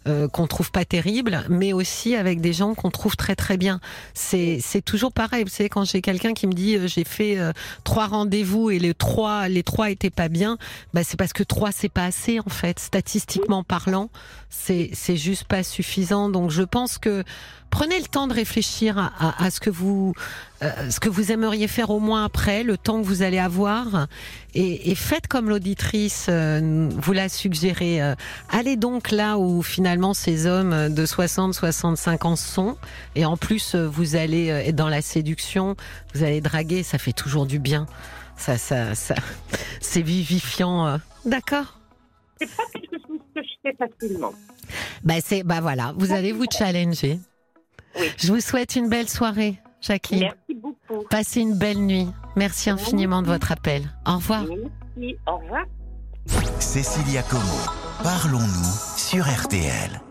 euh, qu'on trouve pas terribles, mais aussi avec des gens qu'on trouve très très bien. C'est toujours pareil. Vous savez quand j'ai quelqu'un qui me dit j'ai fait trois rendez-vous et les trois les trois étaient pas bien, bah c'est parce que trois c'est pas assez en fait, statistiquement parlant, c'est c'est juste pas suffisant. Donc je pense que prenez le temps de réfléchir à, ce que vous euh, ce que vous aimeriez faire au moins après, le temps que vous allez avoir, et, faites comme l'auditrice euh, vous l'a suggéré. Euh, allez donc là où finalement ces hommes de 60, 65 ans sont, et en plus vous allez être dans la séduction, vous allez draguer, ça fait toujours du bien. Ça, ça, ça, c'est vivifiant. D'accord? C'est pas quelque chose que je fais facilement. Bah, c'est, bah voilà, vous allez vous challenger. Oui. Je vous souhaite une belle soirée, Jacqueline. Merci beaucoup. Passez une belle nuit. Merci infiniment de votre appel. Au revoir. Merci, au revoir. Cécilia Como, parlons-nous sur RTL.